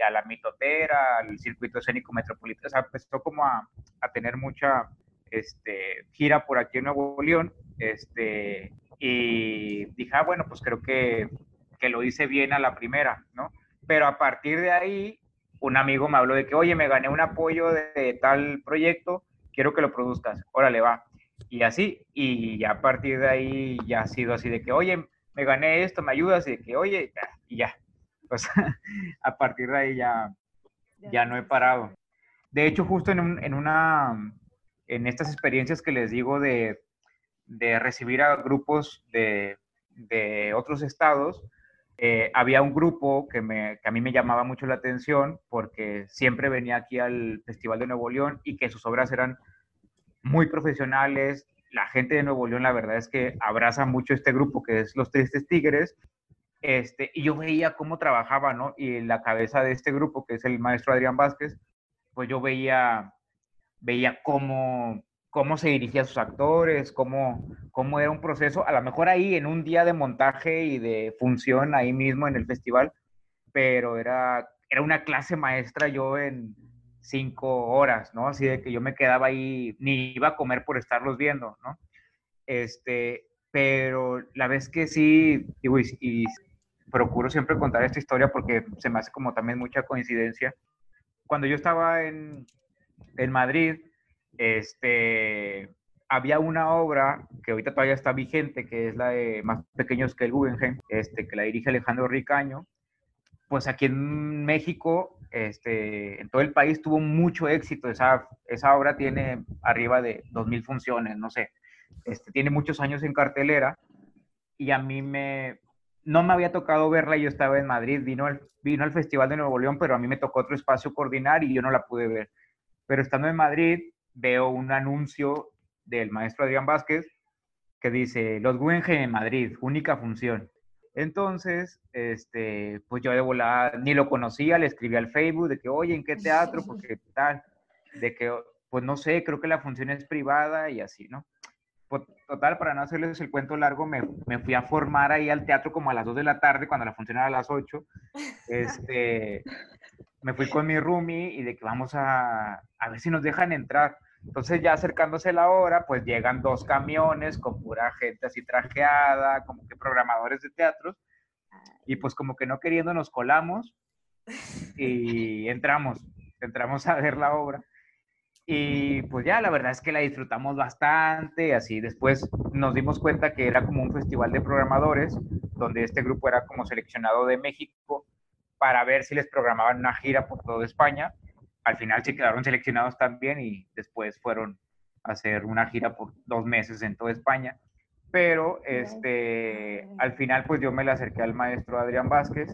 a la mitotera, al circuito escénico metropolitano, o sea, empezó como a, tener mucha este, gira por aquí en Nuevo León, este, y dije, ah, bueno, pues creo que, que lo hice bien a la primera, ¿no? Pero a partir de ahí, un amigo me habló de que, oye, me gané un apoyo de, tal proyecto, quiero que lo produzcas, órale, va. y así, y ya a partir de ahí ya ha sido así de que, oye, me gané esto, me ayudas, y de que, oye, y ya. Pues a partir de ahí ya, ya no he parado. De hecho, justo en, en una, en estas experiencias que les digo de, de recibir a grupos de, de otros estados, eh, había un grupo que, me, que, a mí me llamaba mucho la atención porque siempre venía aquí al Festival de Nuevo León y que sus obras eran muy profesionales. La gente de Nuevo León, la verdad es que abraza mucho este grupo que es Los Tristes Tigres. Este, y yo veía cómo trabajaba, ¿no? Y la cabeza de este grupo, que es el maestro Adrián Vázquez, pues yo veía, veía cómo, cómo se dirigía a sus actores, cómo, cómo era un proceso, a lo mejor ahí en un día de montaje y de función ahí mismo en el festival, pero era, era una clase maestra yo en cinco horas, ¿no? Así de que yo me quedaba ahí, ni iba a comer por estarlos viendo, ¿no? Este, pero la vez que sí, digo, y procuro siempre contar esta historia porque se me hace como también mucha coincidencia. Cuando yo estaba en, en Madrid, este, había una obra que ahorita todavía está vigente, que es la de Más Pequeños que el Guggenheim, este, que la dirige Alejandro Ricaño. Pues aquí en México, este, en todo el país tuvo mucho éxito. Esa, esa obra tiene arriba de 2.000 funciones, no sé. Este, tiene muchos años en cartelera y a mí me, no me había tocado verla, yo estaba en Madrid, vino al, vino al Festival de Nuevo León, pero a mí me tocó otro espacio coordinar y yo no la pude ver. Pero estando en Madrid, veo un anuncio del maestro Adrián Vázquez que dice, los Guggenheim en Madrid, única función. Entonces, este, pues yo de volada ni lo conocía, le escribí al Facebook de que, oye, ¿en qué teatro? Porque tal, de que, pues no sé, creo que la función es privada y así, ¿no? Total, para no hacerles el cuento largo, me, me, fui a formar ahí al teatro como a las 2 de la tarde, cuando la función era a las 8. Este, me fui con mi roomie y de que vamos a, a ver si nos dejan entrar. Entonces ya acercándose la hora, pues llegan dos camiones con pura gente así trajeada, como que programadores de teatros, y pues como que no queriendo nos colamos y entramos, entramos a ver la obra. Y pues ya, la verdad es que la disfrutamos bastante, así después nos dimos cuenta que era como un festival de programadores, donde este grupo era como seleccionado de México para ver si les programaban una gira por toda España. Al final se quedaron seleccionados también y después fueron a hacer una gira por dos meses en toda España. Pero este, al final pues yo me le acerqué al maestro Adrián Vázquez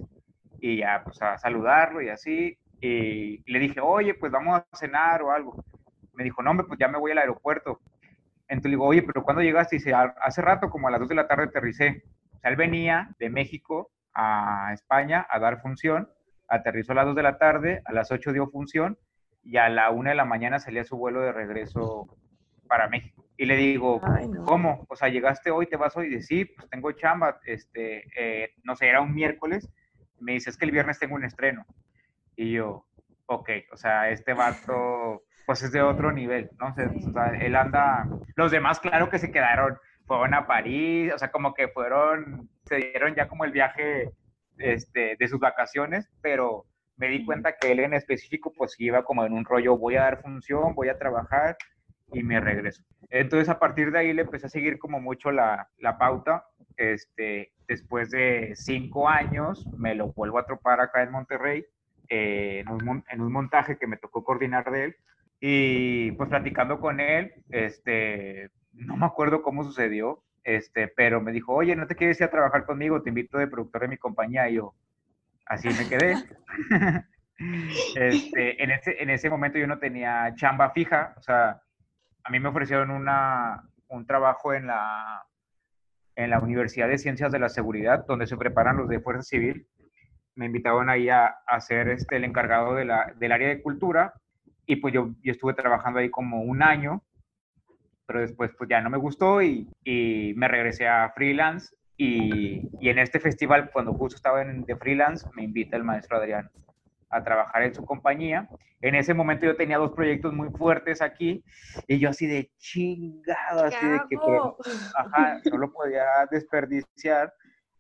y ya pues a saludarlo y así. Y le dije, oye, pues vamos a cenar o algo. Me dijo, no, pues ya me voy al aeropuerto. Entonces le digo, oye, pero ¿cuándo llegaste? Y dice, hace rato, como a las 2 de la tarde aterricé. O sea, él venía de México a España a dar función, aterrizó a las 2 de la tarde, a las 8 dio función y a la 1 de la mañana salía su vuelo de regreso para México. Y le digo, ¿cómo? O sea, llegaste hoy, te vas hoy. Y dice, sí, pues tengo chamba, este, eh, no sé, era un miércoles. Me dice, es que el viernes tengo un estreno. Y yo, ok, o sea, este vato, pues es de otro nivel, ¿no? O sea, él anda, los demás, claro que se quedaron, fueron a París, o sea, como que fueron, se dieron ya como el viaje este, de sus vacaciones, pero me di cuenta que él en específico pues iba como en un rollo, voy a dar función, voy a trabajar y me regreso. Entonces a partir de ahí le empecé a seguir como mucho la, la pauta. Este, después de cinco años me lo vuelvo a tropar acá en Monterrey, eh, en, un, en, un, montaje que me tocó coordinar de él. Y pues platicando con él, este, no me acuerdo cómo sucedió, este, pero me dijo, oye, ¿no te quieres ir a trabajar conmigo? Te invito de productor de mi compañía. Y yo, así me quedé. este, en, ese, en ese momento yo no tenía chamba fija, o sea, a mí me ofrecieron una, un trabajo en la, en la Universidad de Ciencias de la Seguridad, donde se preparan los de Fuerza Civil. Me invitaron ahí a, a ser este, el encargado de la, del área de cultura y pues yo, yo estuve trabajando ahí como un año pero después pues ya no me gustó y, y me regresé a freelance y, y, en este festival, cuando justo estaba en, de freelance, me invita el maestro Adrián a trabajar en su compañía. En ese momento yo tenía dos proyectos muy fuertes aquí y yo así de chingado, así de que ajá, no lo podía desperdiciar.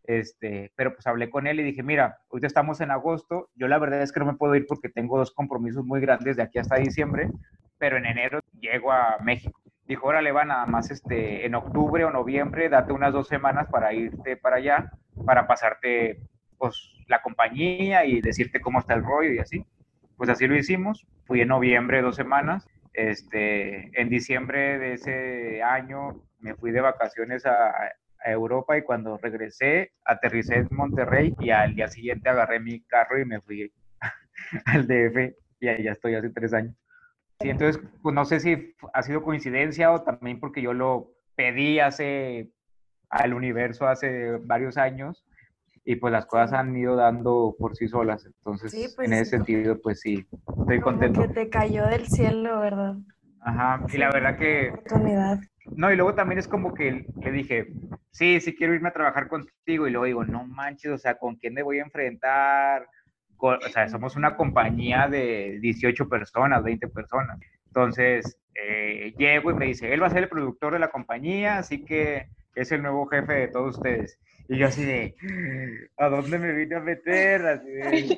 Este, pero pues hablé con él y dije, mira, ahorita estamos en agosto, yo la verdad es que no me puedo ir porque tengo dos compromisos muy grandes de aquí hasta diciembre, pero en enero llego a México dijo, órale, va nada más este, en octubre o noviembre, date unas dos semanas para irte para allá, para pasarte pues, la compañía y decirte cómo está el rollo y así. Pues así lo hicimos. Fui en noviembre dos semanas. Este, en diciembre de ese año me fui de vacaciones a, a Europa y cuando regresé aterricé en Monterrey y al día siguiente agarré mi carro y me fui al DF y ahí ya estoy hace tres años. Sí, entonces, pues no sé si ha sido coincidencia o también porque yo lo pedí hace al universo hace varios años y pues las cosas han ido dando por sí solas. Entonces, pues, en ese sentido, pues sí, estoy contento. Que te cayó del cielo, ¿verdad? Ajá, y la verdad que... Oportunidad. No, y luego también es como que le dije, sí, sí quiero irme a trabajar contigo, y luego digo, no manches, o sea, ¿con quién me voy a enfrentar? o sea, somos una compañía de 18 personas, 20 personas. Entonces, eh, llego y me dice, él va a ser el productor de la compañía, así que es el nuevo jefe de todos ustedes. Y yo así de, ¿a dónde me vine a meter? Así de,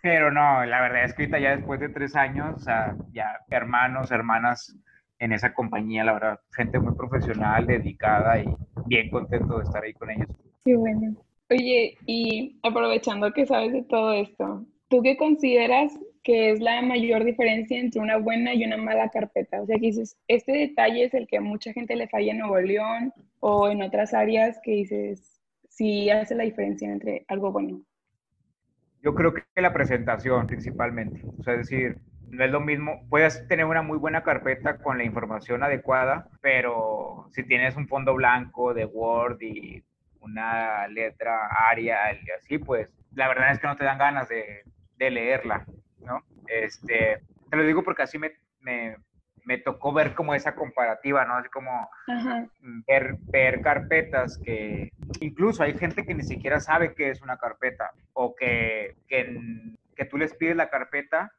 pero no, la verdad es que ahorita ya después de tres años, o sea, ya hermanos, hermanas en esa compañía, la verdad, gente muy profesional, dedicada y bien contento de estar ahí con ellos. Qué bueno. Oye, y aprovechando que sabes de todo esto, ¿tú qué consideras que es la mayor diferencia entre una buena y una mala carpeta? O sea, que dices, este detalle es el que a mucha gente le falla en Nuevo León o en otras áreas que dices, sí hace la diferencia entre algo bueno. Yo creo que la presentación principalmente, o sea, es decir, no es lo mismo, puedes tener una muy buena carpeta con la información adecuada, pero si tienes un fondo blanco de Word y una letra Arial y así, pues la verdad es que no te dan ganas de, de leerla, ¿no? Este, te lo digo porque así me, me, me tocó ver como esa comparativa, ¿no? Así como ver, ver carpetas que incluso hay gente que ni siquiera sabe qué es una carpeta o que, que, que tú les pides la carpeta,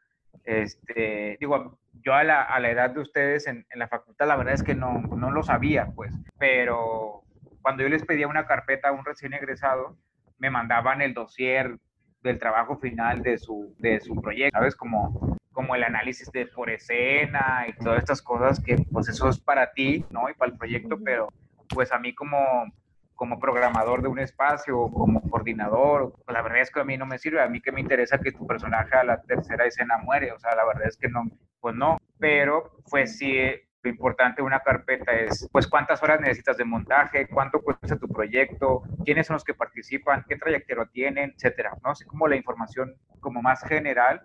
este, digo, yo a la, a la edad de ustedes en, en, la facultad, la verdad es que no, no lo sabía, pues, pero cuando yo les pedía una carpeta a un recién egresado, me mandaban el dossier del trabajo final de su, de su proyecto, ¿sabes? Como, como el análisis de por escena y todas estas cosas que pues eso es para ti, ¿no? Y para el proyecto, pero pues a mí como, como programador de un espacio, como coordinador, pues la verdad es que a mí no me sirve, a mí que me interesa que tu personaje a la tercera escena muere, o sea, la verdad es que no, pues no, pero pues sí lo importante de una carpeta es, pues, cuántas horas necesitas de montaje, cuánto cuesta tu proyecto, quiénes son los que participan, qué trayectoria tienen, etcétera, ¿no? Así como la información como más general,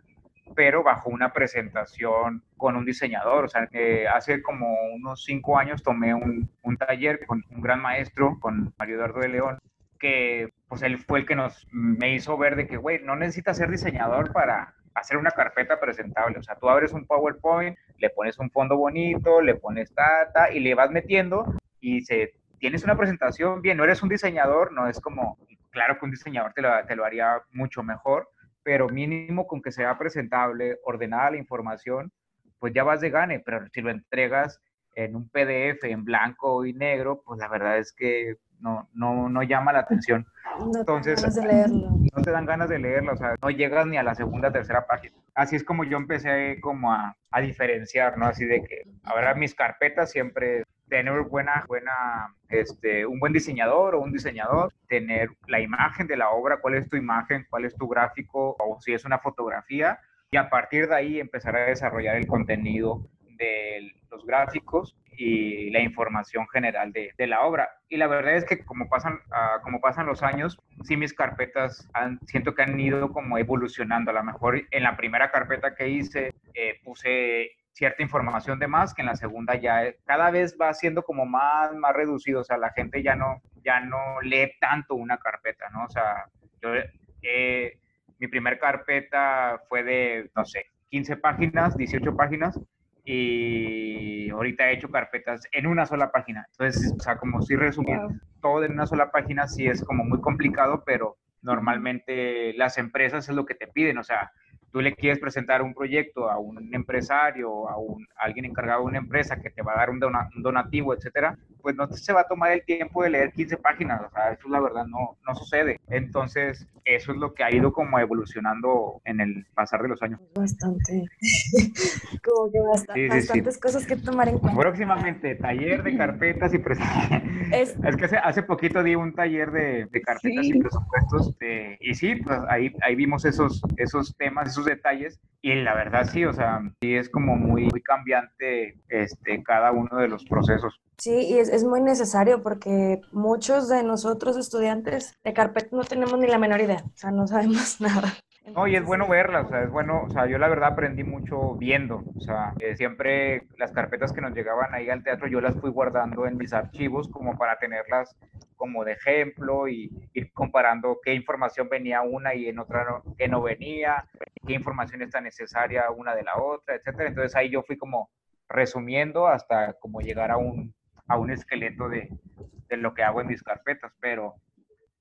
pero bajo una presentación con un diseñador. O sea, eh, hace como unos cinco años tomé un, un taller con un gran maestro, con Mario Eduardo de León, que pues él fue el que nos me hizo ver de que, güey, no necesitas ser diseñador para hacer una carpeta presentable. O sea, tú abres un PowerPoint, le pones un fondo bonito, le pones data y le vas metiendo y se, tienes una presentación bien. No eres un diseñador, no es como, claro que un diseñador te lo, te lo haría mucho mejor, pero mínimo con que sea presentable, ordenada la información, pues ya vas de gane. Pero si lo entregas en un PDF en blanco y negro, pues la verdad es que no, no, no llama la atención. No Entonces, te dan ganas de leerlo. No te dan ganas de leerlo, o sea, no llegas ni a la segunda, tercera página. Así es como yo empecé como a, a diferenciar, ¿no? Así de que ahora mis carpetas siempre tener buena, buena, este, un buen diseñador o un diseñador, tener la imagen de la obra, cuál es tu imagen, cuál es tu gráfico o si es una fotografía y a partir de ahí empezar a desarrollar el contenido de los gráficos y la información general de, de, la obra. Y la verdad es que como pasan, uh, como pasan los años, sí mis carpetas han, siento que han ido como evolucionando. A lo mejor en la primera carpeta que hice eh, puse cierta información de más que en la segunda ya cada vez va siendo como más, más reducido. O sea, la gente ya no, ya no lee tanto una carpeta, ¿no? O sea, yo, eh, mi primer carpeta fue de, no sé, 15 páginas, 18 páginas y ahorita he hecho carpetas en una sola página. Entonces, o sea, como si resumir todo en una sola página, sí es como muy complicado, pero normalmente las empresas es lo que te piden, o sea, tú le quieres presentar un proyecto a un empresario, a, un, alguien encargado de una empresa que te va a dar un, donativo, etcétera, pues no se va a tomar el tiempo de leer 15 páginas, o sea, eso la verdad no, no sucede. Entonces, eso es lo que ha ido como evolucionando en el pasar de los años. Bastante, como que bastantes cosas que tomar en cuenta. Próximamente, taller de carpetas y presupuestos. Es, que hace, poquito di un taller de, de carpetas y presupuestos y sí, pues ahí, ahí vimos esos, esos temas, esos detalles y la verdad sí, o sea, sí es como muy, muy cambiante este, cada uno de los procesos. Sí, y es, es, muy necesario porque muchos de nosotros estudiantes de carpeta no tenemos ni la menor idea, o sea, no sabemos nada. No, y es bueno verlas, o sea, es bueno, o sea, yo la verdad aprendí mucho viendo, o sea, eh, siempre las carpetas que nos llegaban ahí al teatro yo las fui guardando en mis archivos como para tenerlas como de ejemplo y ir comparando qué información venía una y en otra no, que no venía, qué información está necesaria una de la otra, etcétera. Entonces ahí yo fui como resumiendo hasta como llegar a un, a un esqueleto de, de lo que hago en mis carpetas, pero,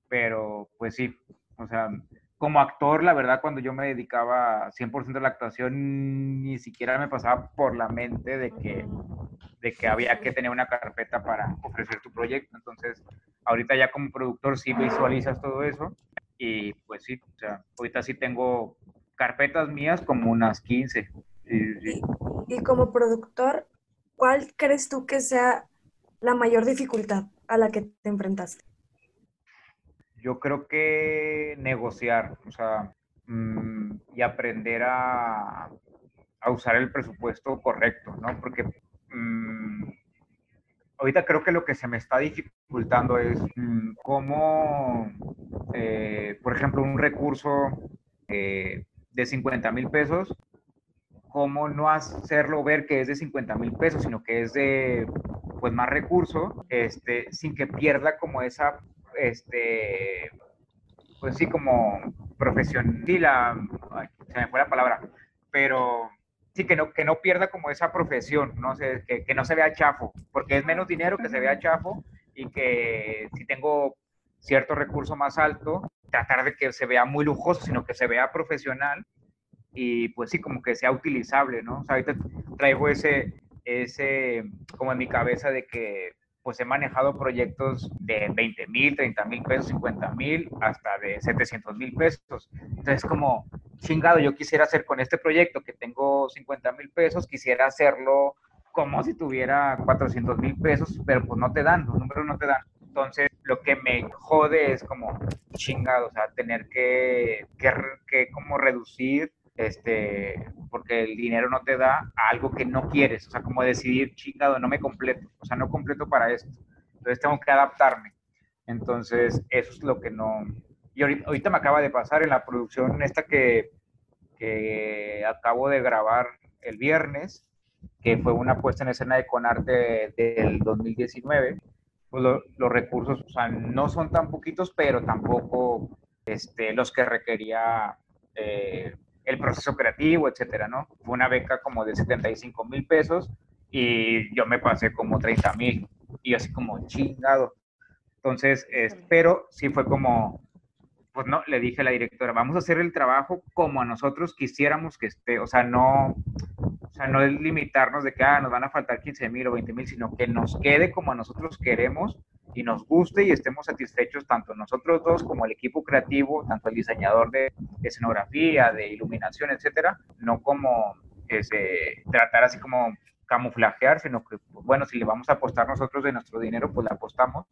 pero pues sí, o sea, como actor, la verdad, cuando yo me dedicaba 100% a la actuación, ni siquiera me pasaba por la mente de que, de que había que tener una carpeta para ofrecer tu proyecto. Entonces, ahorita ya como productor sí visualizas todo eso y pues sí, o sea, ahorita sí tengo carpetas mías como unas 15. Y como productor, ¿cuál crees tú que sea la mayor dificultad a la que te enfrentaste? yo creo que negociar, o sea, mm, y aprender a, usar el presupuesto correcto, ¿no? Porque mm, ahorita creo que lo que se me está dificultando es mm, cómo, eh, por ejemplo, un recurso eh, de 50 mil pesos, cómo no hacerlo ver que es de 50 mil pesos, sino que es de pues más recurso, este, sin que pierda como esa este, pues sí, como profesional, se me fue la palabra, pero sí que no, que no pierda como esa profesión, ¿no? sé que, que no se vea chafo, porque es menos dinero que se vea chafo y que si tengo cierto recurso más alto, tratar de que se vea muy lujoso, sino que se vea profesional y pues sí, como que sea utilizable, ¿no? O sea, ahorita traigo ese, ese, como en mi cabeza de que pues he manejado proyectos de 20 mil, 30 mil pesos, 50 mil, hasta de 700 mil pesos. Entonces, como chingado, yo quisiera hacer con este proyecto que tengo 50 mil pesos, quisiera hacerlo como si tuviera 400 mil pesos, pero pues no te dan, los números no te dan. Entonces, lo que me jode es como chingado, o sea, tener que, que, que como reducir este, porque el dinero no te da algo que no quieres, o sea, como decidir, chingado, no me completo, o sea, no completo para esto, entonces tengo que adaptarme. Entonces, eso es lo que no... Y ahorita, me acaba de pasar en la producción esta que, que acabo de grabar el viernes, que fue una puesta en escena de Conarte del 2019, pues los recursos, o sea, no son tan poquitos, pero tampoco este, los que requería eh, el proceso creativo, etcétera, ¿no? Fue una beca como de 75 mil pesos y yo me pasé como 30 mil y así como chingado. Entonces, pero sí fue como, pues no, le dije a la directora, vamos a hacer el trabajo como a nosotros quisiéramos que esté, o sea, no, o sea, no es limitarnos de que, ah, nos van a faltar 15 mil o 20 mil, sino que nos quede como a nosotros queremos y nos guste y estemos satisfechos tanto nosotros dos como el equipo creativo, tanto el diseñador de escenografía, de iluminación, etcétera, no como ese, tratar así como camuflajear, sino que, bueno, si le vamos a apostar nosotros de nuestro dinero, pues le apostamos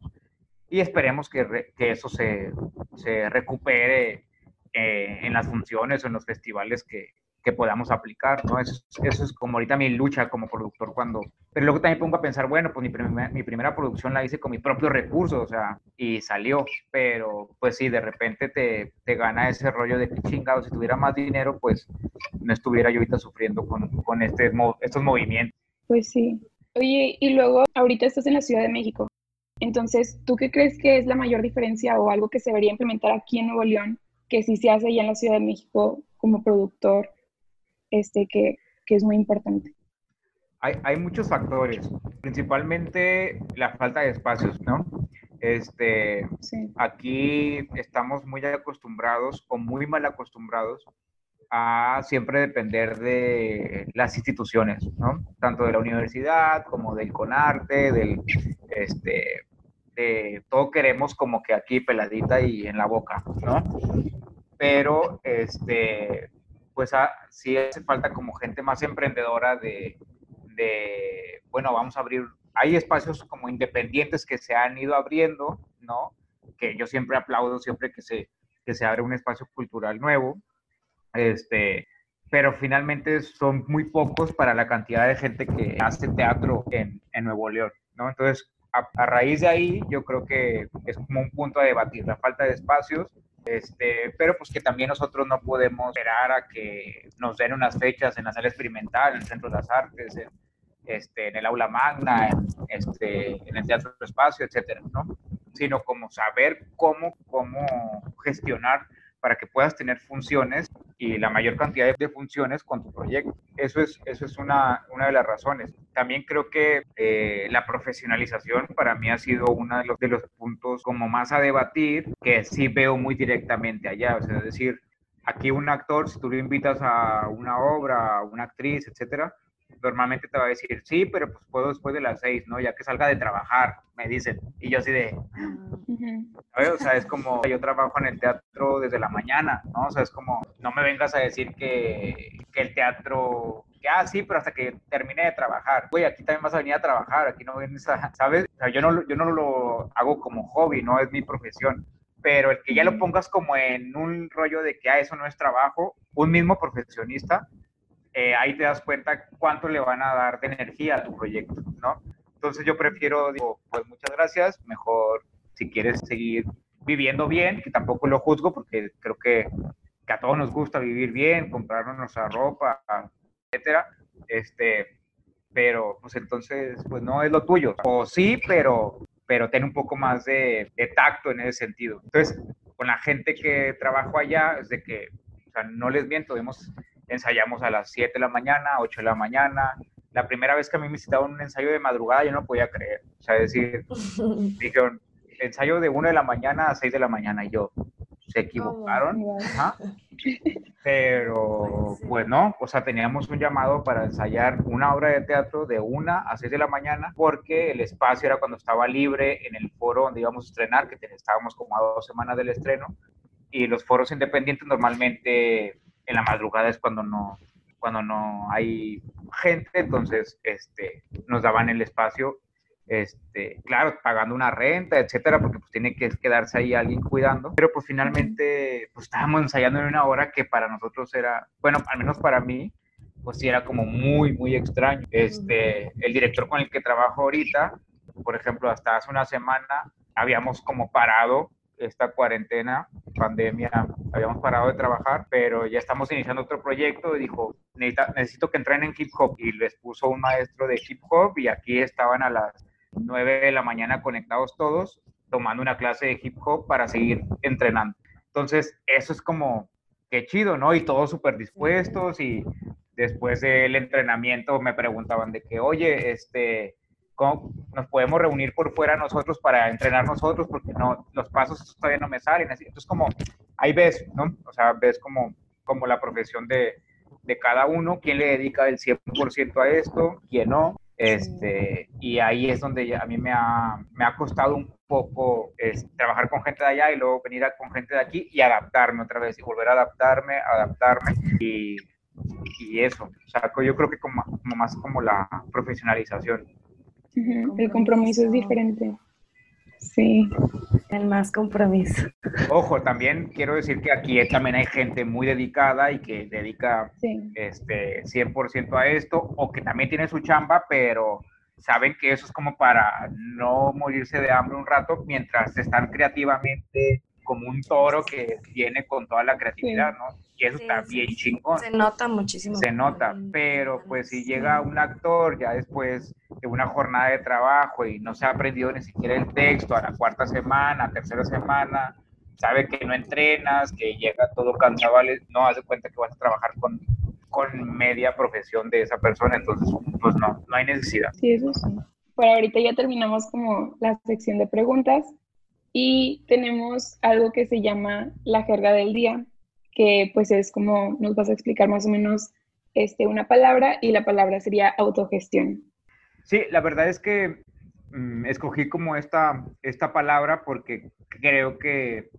y esperemos que, que eso se, se recupere eh, en las funciones o en los festivales que, que podamos aplicar, ¿no? Eso, eso, es como ahorita mi lucha como productor cuando... Pero luego también pongo a pensar, bueno, pues mi, mi primera producción la hice con mi propio recurso, o sea, y salió, pero pues sí, de repente te, te gana ese rollo de que chingado, si tuviera más dinero, pues no estuviera yo ahorita sufriendo con, con este, estos movimientos. Pues sí. Oye, y luego ahorita estás en la Ciudad de México. Entonces, ¿tú qué crees que es la mayor diferencia o algo que se debería implementar aquí en Nuevo León que si se hace allá en la Ciudad de México como productor este, que, que es muy importante. Hay, hay, muchos factores, principalmente la falta de espacios, ¿no? Este, Aquí estamos muy acostumbrados o muy mal acostumbrados a siempre depender de las instituciones, ¿no? Tanto de la universidad como del CONARTE, del, este, de todo queremos como que aquí peladita y en la boca, ¿no? Pero, este, pues ah, sí hace falta como gente más emprendedora de, de, bueno, vamos a abrir, hay espacios como independientes que se han ido abriendo, ¿no? Que yo siempre aplaudo siempre que se, que se abre un espacio cultural nuevo, este, pero finalmente son muy pocos para la cantidad de gente que hace teatro en, en Nuevo León, ¿no? Entonces, a, a, raíz de ahí, yo creo que es como un punto a debatir, la falta de espacios, este, pero pues que también nosotros no podemos esperar a que nos den unas fechas en la sala experimental, en el Centro de las Artes, en, este, en el aula magna, en, este, en el teatro espacio, etcétera, ¿no? Sino como saber cómo, cómo gestionar para que puedas tener funciones y la mayor cantidad de funciones con tu proyecto. Eso es, eso es una, una de las razones. También creo que eh, la profesionalización para mí ha sido uno de los, de los puntos como más a debatir que sí veo muy directamente allá. O sea, es decir, aquí un actor, si tú lo invitas a una obra, una actriz, etcétera, normalmente te va a decir, sí, pero pues puedo después de las seis, ¿no? Ya que salga de trabajar, me dicen. Y yo así de, ¿sabes? O sea, es como, yo trabajo en el teatro desde la mañana, ¿no? O sea, es como, no me vengas a decir que, que el teatro, que, ah, sí, pero hasta que termine de trabajar. Güey, aquí también vas a venir a trabajar, aquí no vienes a, ¿sabes? O sea, yo no, yo no lo hago como hobby, no es mi profesión pero el que ya lo pongas como en un rollo de que ah, eso no es trabajo, un mismo profesionista eh, ahí te das cuenta cuánto le van a dar de energía a tu proyecto, ¿no? Entonces yo prefiero, digo, pues muchas gracias, mejor si quieres seguir viviendo bien, que tampoco lo juzgo porque creo que, que a todos nos gusta vivir bien, comprarnos nuestra ropa, etcétera, este, pero pues entonces, pues no es lo tuyo, o sí, pero, pero ten un poco más de, tacto en ese sentido. Entonces, con la gente que trabajo allá, es de que, no les miento, hemos ensayamos a las 7 de la mañana, 8 de la mañana. La primera vez que a mí me citaban un ensayo de madrugada, yo no podía creer. O sea, decir, dijeron, ensayo de 1 de la mañana a 6 de la mañana. Y yo, ¿se equivocaron? Pero, pues no, o sea, teníamos un llamado para ensayar una obra de teatro de 1 a 6 de la mañana, porque el espacio era cuando estaba libre en el foro donde íbamos a estrenar, que estábamos como a dos semanas del estreno. Y los foros independientes normalmente en la madrugada es cuando no, cuando no hay gente, entonces este, nos daban el espacio, este, claro, pagando una renta, etcétera, porque pues tiene que quedarse ahí alguien cuidando, pero pues finalmente pues estábamos ensayando en una hora que para nosotros era, bueno, al menos para mí, pues sí era como muy, muy extraño. Este, el director con el que trabajo ahorita, por ejemplo, hasta hace una semana habíamos como parado esta cuarentena, pandemia, habíamos parado de trabajar, pero ya estamos iniciando otro proyecto y dijo, necesito que entrenen hip hop y les puso un maestro de hip hop y aquí estaban a las 9 de la mañana conectados todos tomando una clase de hip hop para seguir entrenando. Entonces, eso es como, qué chido, ¿no? Y todos súper dispuestos y después del entrenamiento me preguntaban de que, oye, este, nos podemos reunir por fuera nosotros para entrenar nosotros, porque no, los pasos todavía no me salen. Entonces, como ahí ves, ¿no? O sea, ves como, como la profesión de, de cada uno, quién le dedica el 100% a esto, quién no. Este, y ahí es donde a mí me ha, me ha costado un poco es, trabajar con gente de allá y luego venir a, con gente de aquí y adaptarme otra vez y volver a adaptarme, adaptarme y, y eso. O sea, yo creo que como, como más como la profesionalización. El compromiso es diferente. Sí. El más compromiso. Ojo, también quiero decir que aquí también hay gente muy dedicada y que dedica este 100% a esto, o que también tiene su chamba, pero saben que eso es como para no morirse de hambre un rato mientras están creativamente como un toro que viene con toda la creatividad, ¿no? Y eso está bien chingón. Se nota muchísimo. Se nota, pero pues si llega un actor ya después de una jornada de trabajo y no se ha aprendido ni siquiera el texto a la cuarta semana, tercera semana, sabe que no entrenas, que llega todo cansado, no hace cuenta que vas a trabajar con, con media profesión de esa persona, entonces pues no, no hay necesidad. Sí, eso sí. Por ahorita ya terminamos como la sección de preguntas y tenemos algo que se llama la jerga del día, que pues es como nos vas a explicar más o menos este, una palabra y la palabra sería autogestión. Sí, la verdad es que mm, escogí como esta, esta palabra porque creo que,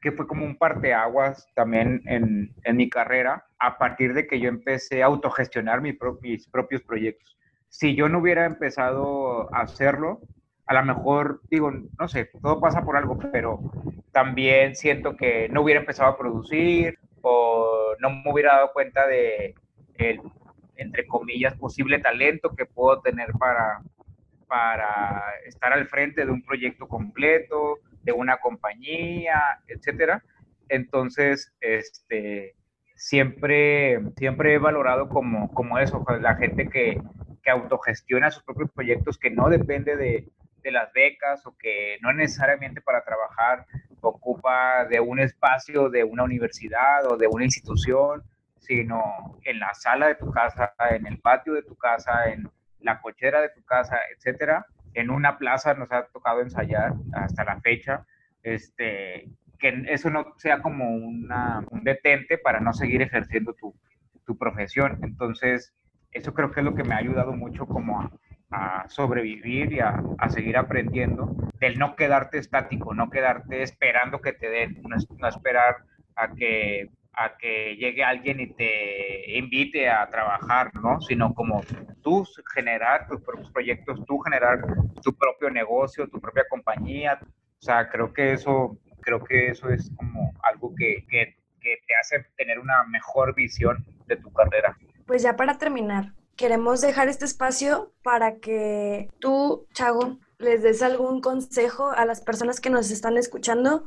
que fue como un parteaguas también en, en, mi carrera a partir de que yo empecé a autogestionar mis propios proyectos. Si yo no hubiera empezado a hacerlo, a lo mejor, digo, no sé, todo pasa por algo, pero también siento que no hubiera empezado a producir o no me hubiera dado cuenta de el, entre comillas, posible talento que puedo tener para, para estar al frente de un proyecto completo, de una compañía, etcétera. Entonces, este, siempre, siempre he valorado como, como eso, la gente que, que autogestiona sus propios proyectos, que no depende de, de las becas o que no necesariamente para trabajar ocupa de un espacio de una universidad o de una institución, sino en la sala de tu casa, en el patio de tu casa, en la cochera de tu casa, etcétera. En una plaza nos ha tocado ensayar hasta la fecha, este, que eso no sea como una, un detente para no seguir ejerciendo tu, tu profesión. Entonces, eso creo que es lo que me ha ayudado mucho como a, a sobrevivir y a, a, seguir aprendiendo, del no quedarte estático, no quedarte esperando que te den, no, esperar a que, a que llegue alguien y te invite a trabajar, ¿no? Sino como tú generar tus propios proyectos, tú generar tu propio negocio, tu propia compañía. O sea, creo que eso, creo que eso es como algo que, que, que te hace tener una mejor visión de tu carrera. Pues ya para terminar, queremos dejar este espacio para que tú, Chago, les des algún consejo a las personas que nos están escuchando,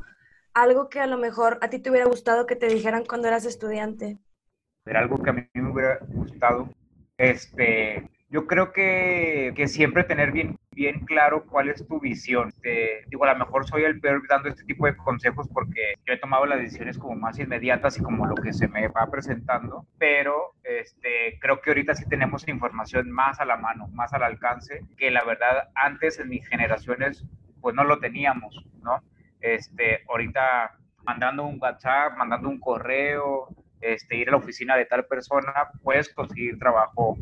algo que a lo mejor a ti te hubiera gustado que te dijeran cuando eras estudiante. Era algo que a mí me hubiera gustado. Este, yo creo que, siempre tener bien, bien claro cuál es tu visión. Te, digo, a lo mejor soy el peor dando este tipo de consejos porque yo he tomado las decisiones como más inmediatas y como lo que se me va presentando, pero este, creo que ahorita sí tenemos información más a la mano, más al alcance, que la verdad antes en mis generaciones pues no lo teníamos, ¿no? Este, ahorita mandando un WhatsApp, mandando un correo, este, ir a la oficina de tal persona, puedes conseguir trabajo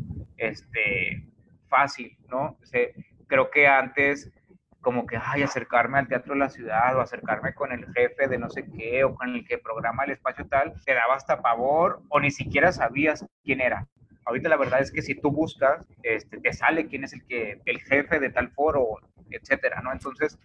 este, fácil, ¿no? creo que antes como que, ay, acercarme al teatro de la ciudad o acercarme con el jefe de no sé qué o con el que programa el espacio tal, te daba hasta pavor o ni siquiera sabías quién era. Ahorita la verdad es que si tú buscas, este, te sale quién es el, que, el jefe de tal foro, etcétera, ¿no? Entonces,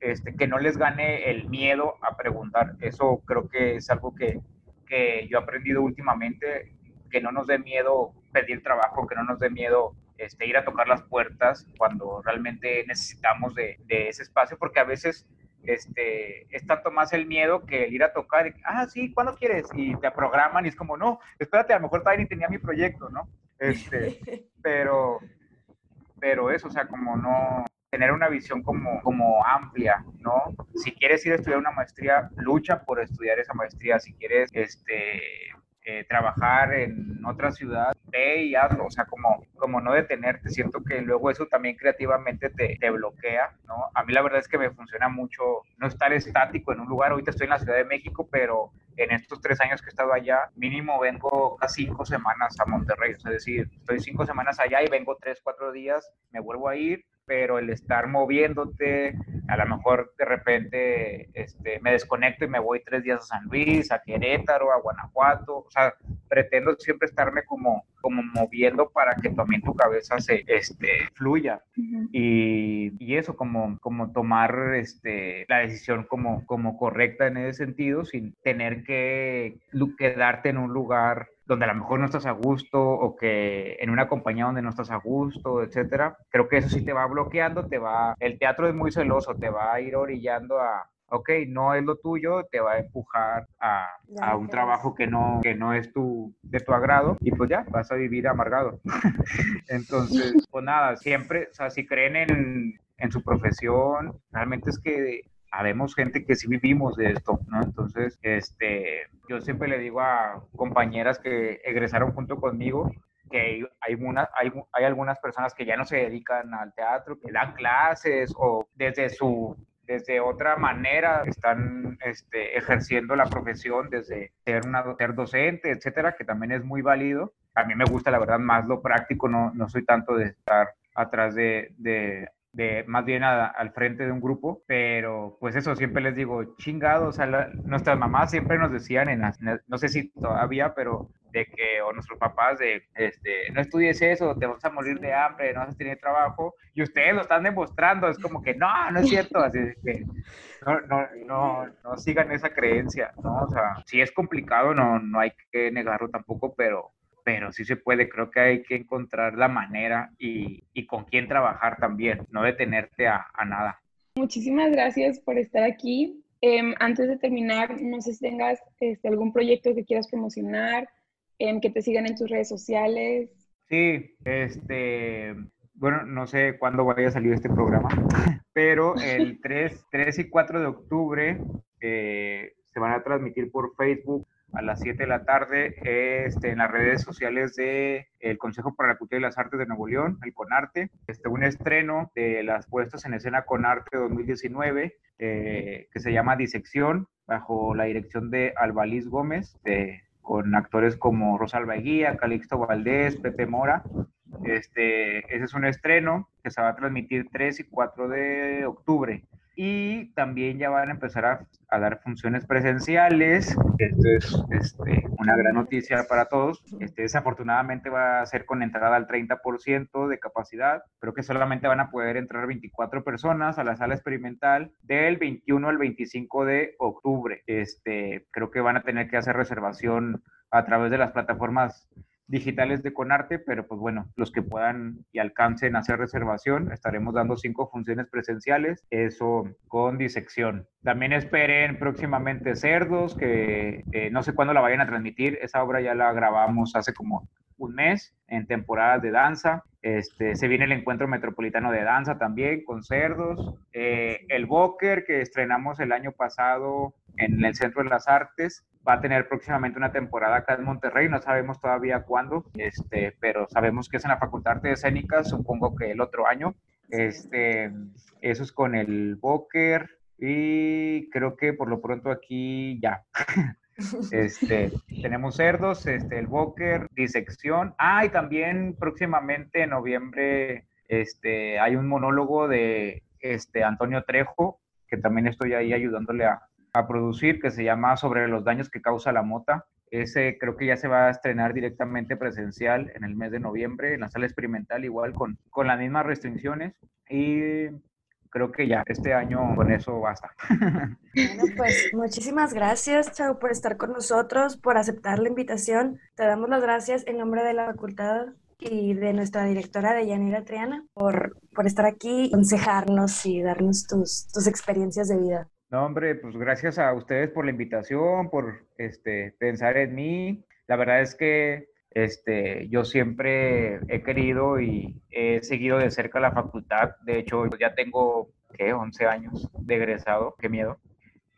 este, que no les gane el miedo a preguntar. Eso creo que es algo que, que yo he aprendido últimamente, que no nos dé miedo pedir trabajo, que no nos dé miedo este, ir a tocar las puertas cuando realmente necesitamos de, de, ese espacio, porque a veces este, es tanto más el miedo que el ir a tocar, y, ah, sí, ¿cuándo quieres? Y te programan y es como, no, espérate, a lo mejor todavía ni tenía mi proyecto, ¿no? Este, pero, pero eso, o sea, como no, tener una visión como, como amplia, ¿no? Si quieres ir a estudiar una maestría, lucha por estudiar esa maestría. Si quieres este, eh, trabajar en otra ciudad, ve y hazlo, o sea, como, como no detenerte, siento que luego eso también creativamente te, te, bloquea, ¿no? A mí la verdad es que me funciona mucho no estar estático en un lugar, ahorita estoy en la Ciudad de México, pero en estos tres años que he estado allá, mínimo vengo casi cinco semanas a Monterrey, es decir, estoy cinco semanas allá y vengo tres, cuatro días, me vuelvo a ir, pero el estar moviéndote, a lo mejor de repente este, me desconecto y me voy tres días a San Luis, a Querétaro, a Guanajuato, o sea, pretendo siempre estarme como, como moviendo para que también tu cabeza se este, fluya. Y, y, eso, como, como tomar este, la decisión como, como correcta en ese sentido, sin tener que quedarte en un lugar donde a lo mejor no estás a gusto o que en una compañía donde no estás a gusto, etcétera. Creo que eso sí te va bloqueando, te va, el teatro es muy celoso, te va a ir orillando a, ok, no es lo tuyo, te va a empujar a, a un trabajo que no, que no es tu, de tu agrado y pues ya, vas a vivir amargado. Entonces, pues nada, siempre, o sea, si creen en, en su profesión, realmente es que habemos gente que sí vivimos de esto, ¿no? Entonces, este, yo siempre le digo a compañeras que egresaron junto conmigo que hay, una, hay, hay algunas personas que ya no se dedican al teatro, que dan clases o desde su desde otra manera están este, ejerciendo la profesión desde ser, una, ser docente, etcétera, que también es muy válido. A mí me gusta, la verdad, más lo práctico, no, no soy tanto de estar atrás de, de de más bien al frente de un grupo, pero pues eso siempre les digo, chingados, sea, nuestras mamás siempre nos decían, en, no sé si todavía, pero de que, o nuestros papás, de, este, no estudies eso, te vas a morir de hambre, no vas a tener trabajo, y ustedes lo están demostrando, es como que no, no es cierto, así que no, no, no, no sigan esa creencia, ¿no? O sea, si es complicado, no, no hay que negarlo tampoco, pero, pero sí se puede, creo que hay que encontrar la manera y, y con quién trabajar también, no detenerte a, a nada. Muchísimas gracias por estar aquí. Em, antes de terminar, no sé si tengas este, algún proyecto que quieras promocionar, que te sigan en tus redes sociales. Sí, este, bueno, no sé cuándo vaya a salir este programa, pero el 3, 3 y 4 de octubre eh, se van a transmitir por Facebook a las 7 de la tarde este, en las redes sociales del el Consejo para la Cultura y las Artes de Nuevo León, el CONARTE, este, un estreno de las puestas en escena CONARTE 2019 eh, que se llama Disección, bajo la dirección de Albaliz Gómez, de con actores como Rosalba Guía, Calixto Valdés, Pepe Mora. Este, ese es un estreno que se va a transmitir 3 y 4 de octubre y también ya van a empezar a, dar funciones presenciales. Esto es este, una gran noticia para todos. Este, desafortunadamente va a ser con entrada al 30% de capacidad. Creo que solamente van a poder entrar 24 personas a la sala experimental del 21 al 25 de octubre. Este, creo que van a tener que hacer reservación a través de las plataformas digitales de Conarte, pero pues bueno, los que puedan y alcancen a hacer reservación, estaremos dando cinco funciones presenciales, eso con disección. También esperen próximamente Cerdos, que eh, no sé cuándo la vayan a transmitir, esa obra ya la grabamos hace como un mes en temporadas de danza. Este, se viene el encuentro metropolitano de danza también con cerdos. Eh, el Boker que estrenamos el año pasado en el Centro de las Artes va a tener próximamente una temporada acá en Monterrey, no sabemos todavía cuándo, este, pero sabemos que es en la Facultad de Artes Escénicas, supongo que el otro año. Este, eso es con el Boker y creo que por lo pronto aquí ya. Este, tenemos cerdos, este, el Boker, disección. Ah, y también próximamente en noviembre este, hay un monólogo de este, Antonio Trejo, que también estoy ahí ayudándole a, a producir que se llama Sobre los daños que causa la mota. Ese creo que ya se va a estrenar directamente presencial en el mes de noviembre en la sala experimental, igual con, con las mismas restricciones. Y creo que ya este año con eso basta. Bueno, pues muchísimas gracias, Chao, por estar con nosotros, por aceptar la invitación. Te damos las gracias en nombre de la facultad y de nuestra directora de Yanira Triana por, por estar aquí, aconsejarnos y darnos tus, tus experiencias de vida. No, hombre, pues gracias a ustedes por la invitación, por este, pensar en mí. La verdad es que este, yo siempre he querido y he seguido de cerca la facultad. De hecho, ya tengo, ¿qué? 11 años de egresado. Qué miedo.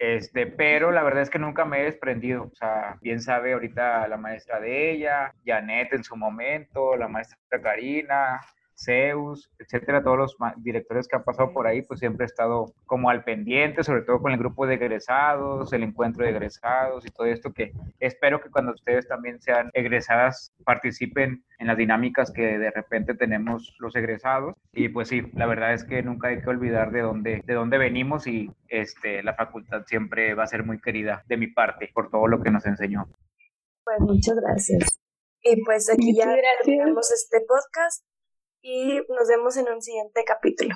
Este, pero la verdad es que nunca me he desprendido. O sea, bien sabe ahorita la maestra de ella, Janet en su momento, la maestra Karina, Zeus, etcétera, todos los directores que han pasado por ahí, pues siempre he estado como al pendiente, sobre todo con el grupo de egresados, el encuentro de egresados y todo esto que espero que cuando ustedes también sean egresadas participen en las dinámicas que de repente tenemos los egresados. Y pues sí, la verdad es que nunca hay que olvidar de dónde, de dónde venimos y este, la facultad siempre va a ser muy querida de mi parte por todo lo que nos enseñó. Pues muchas gracias. Y pues aquí ya terminamos este podcast y nos vemos en un siguiente capítulo.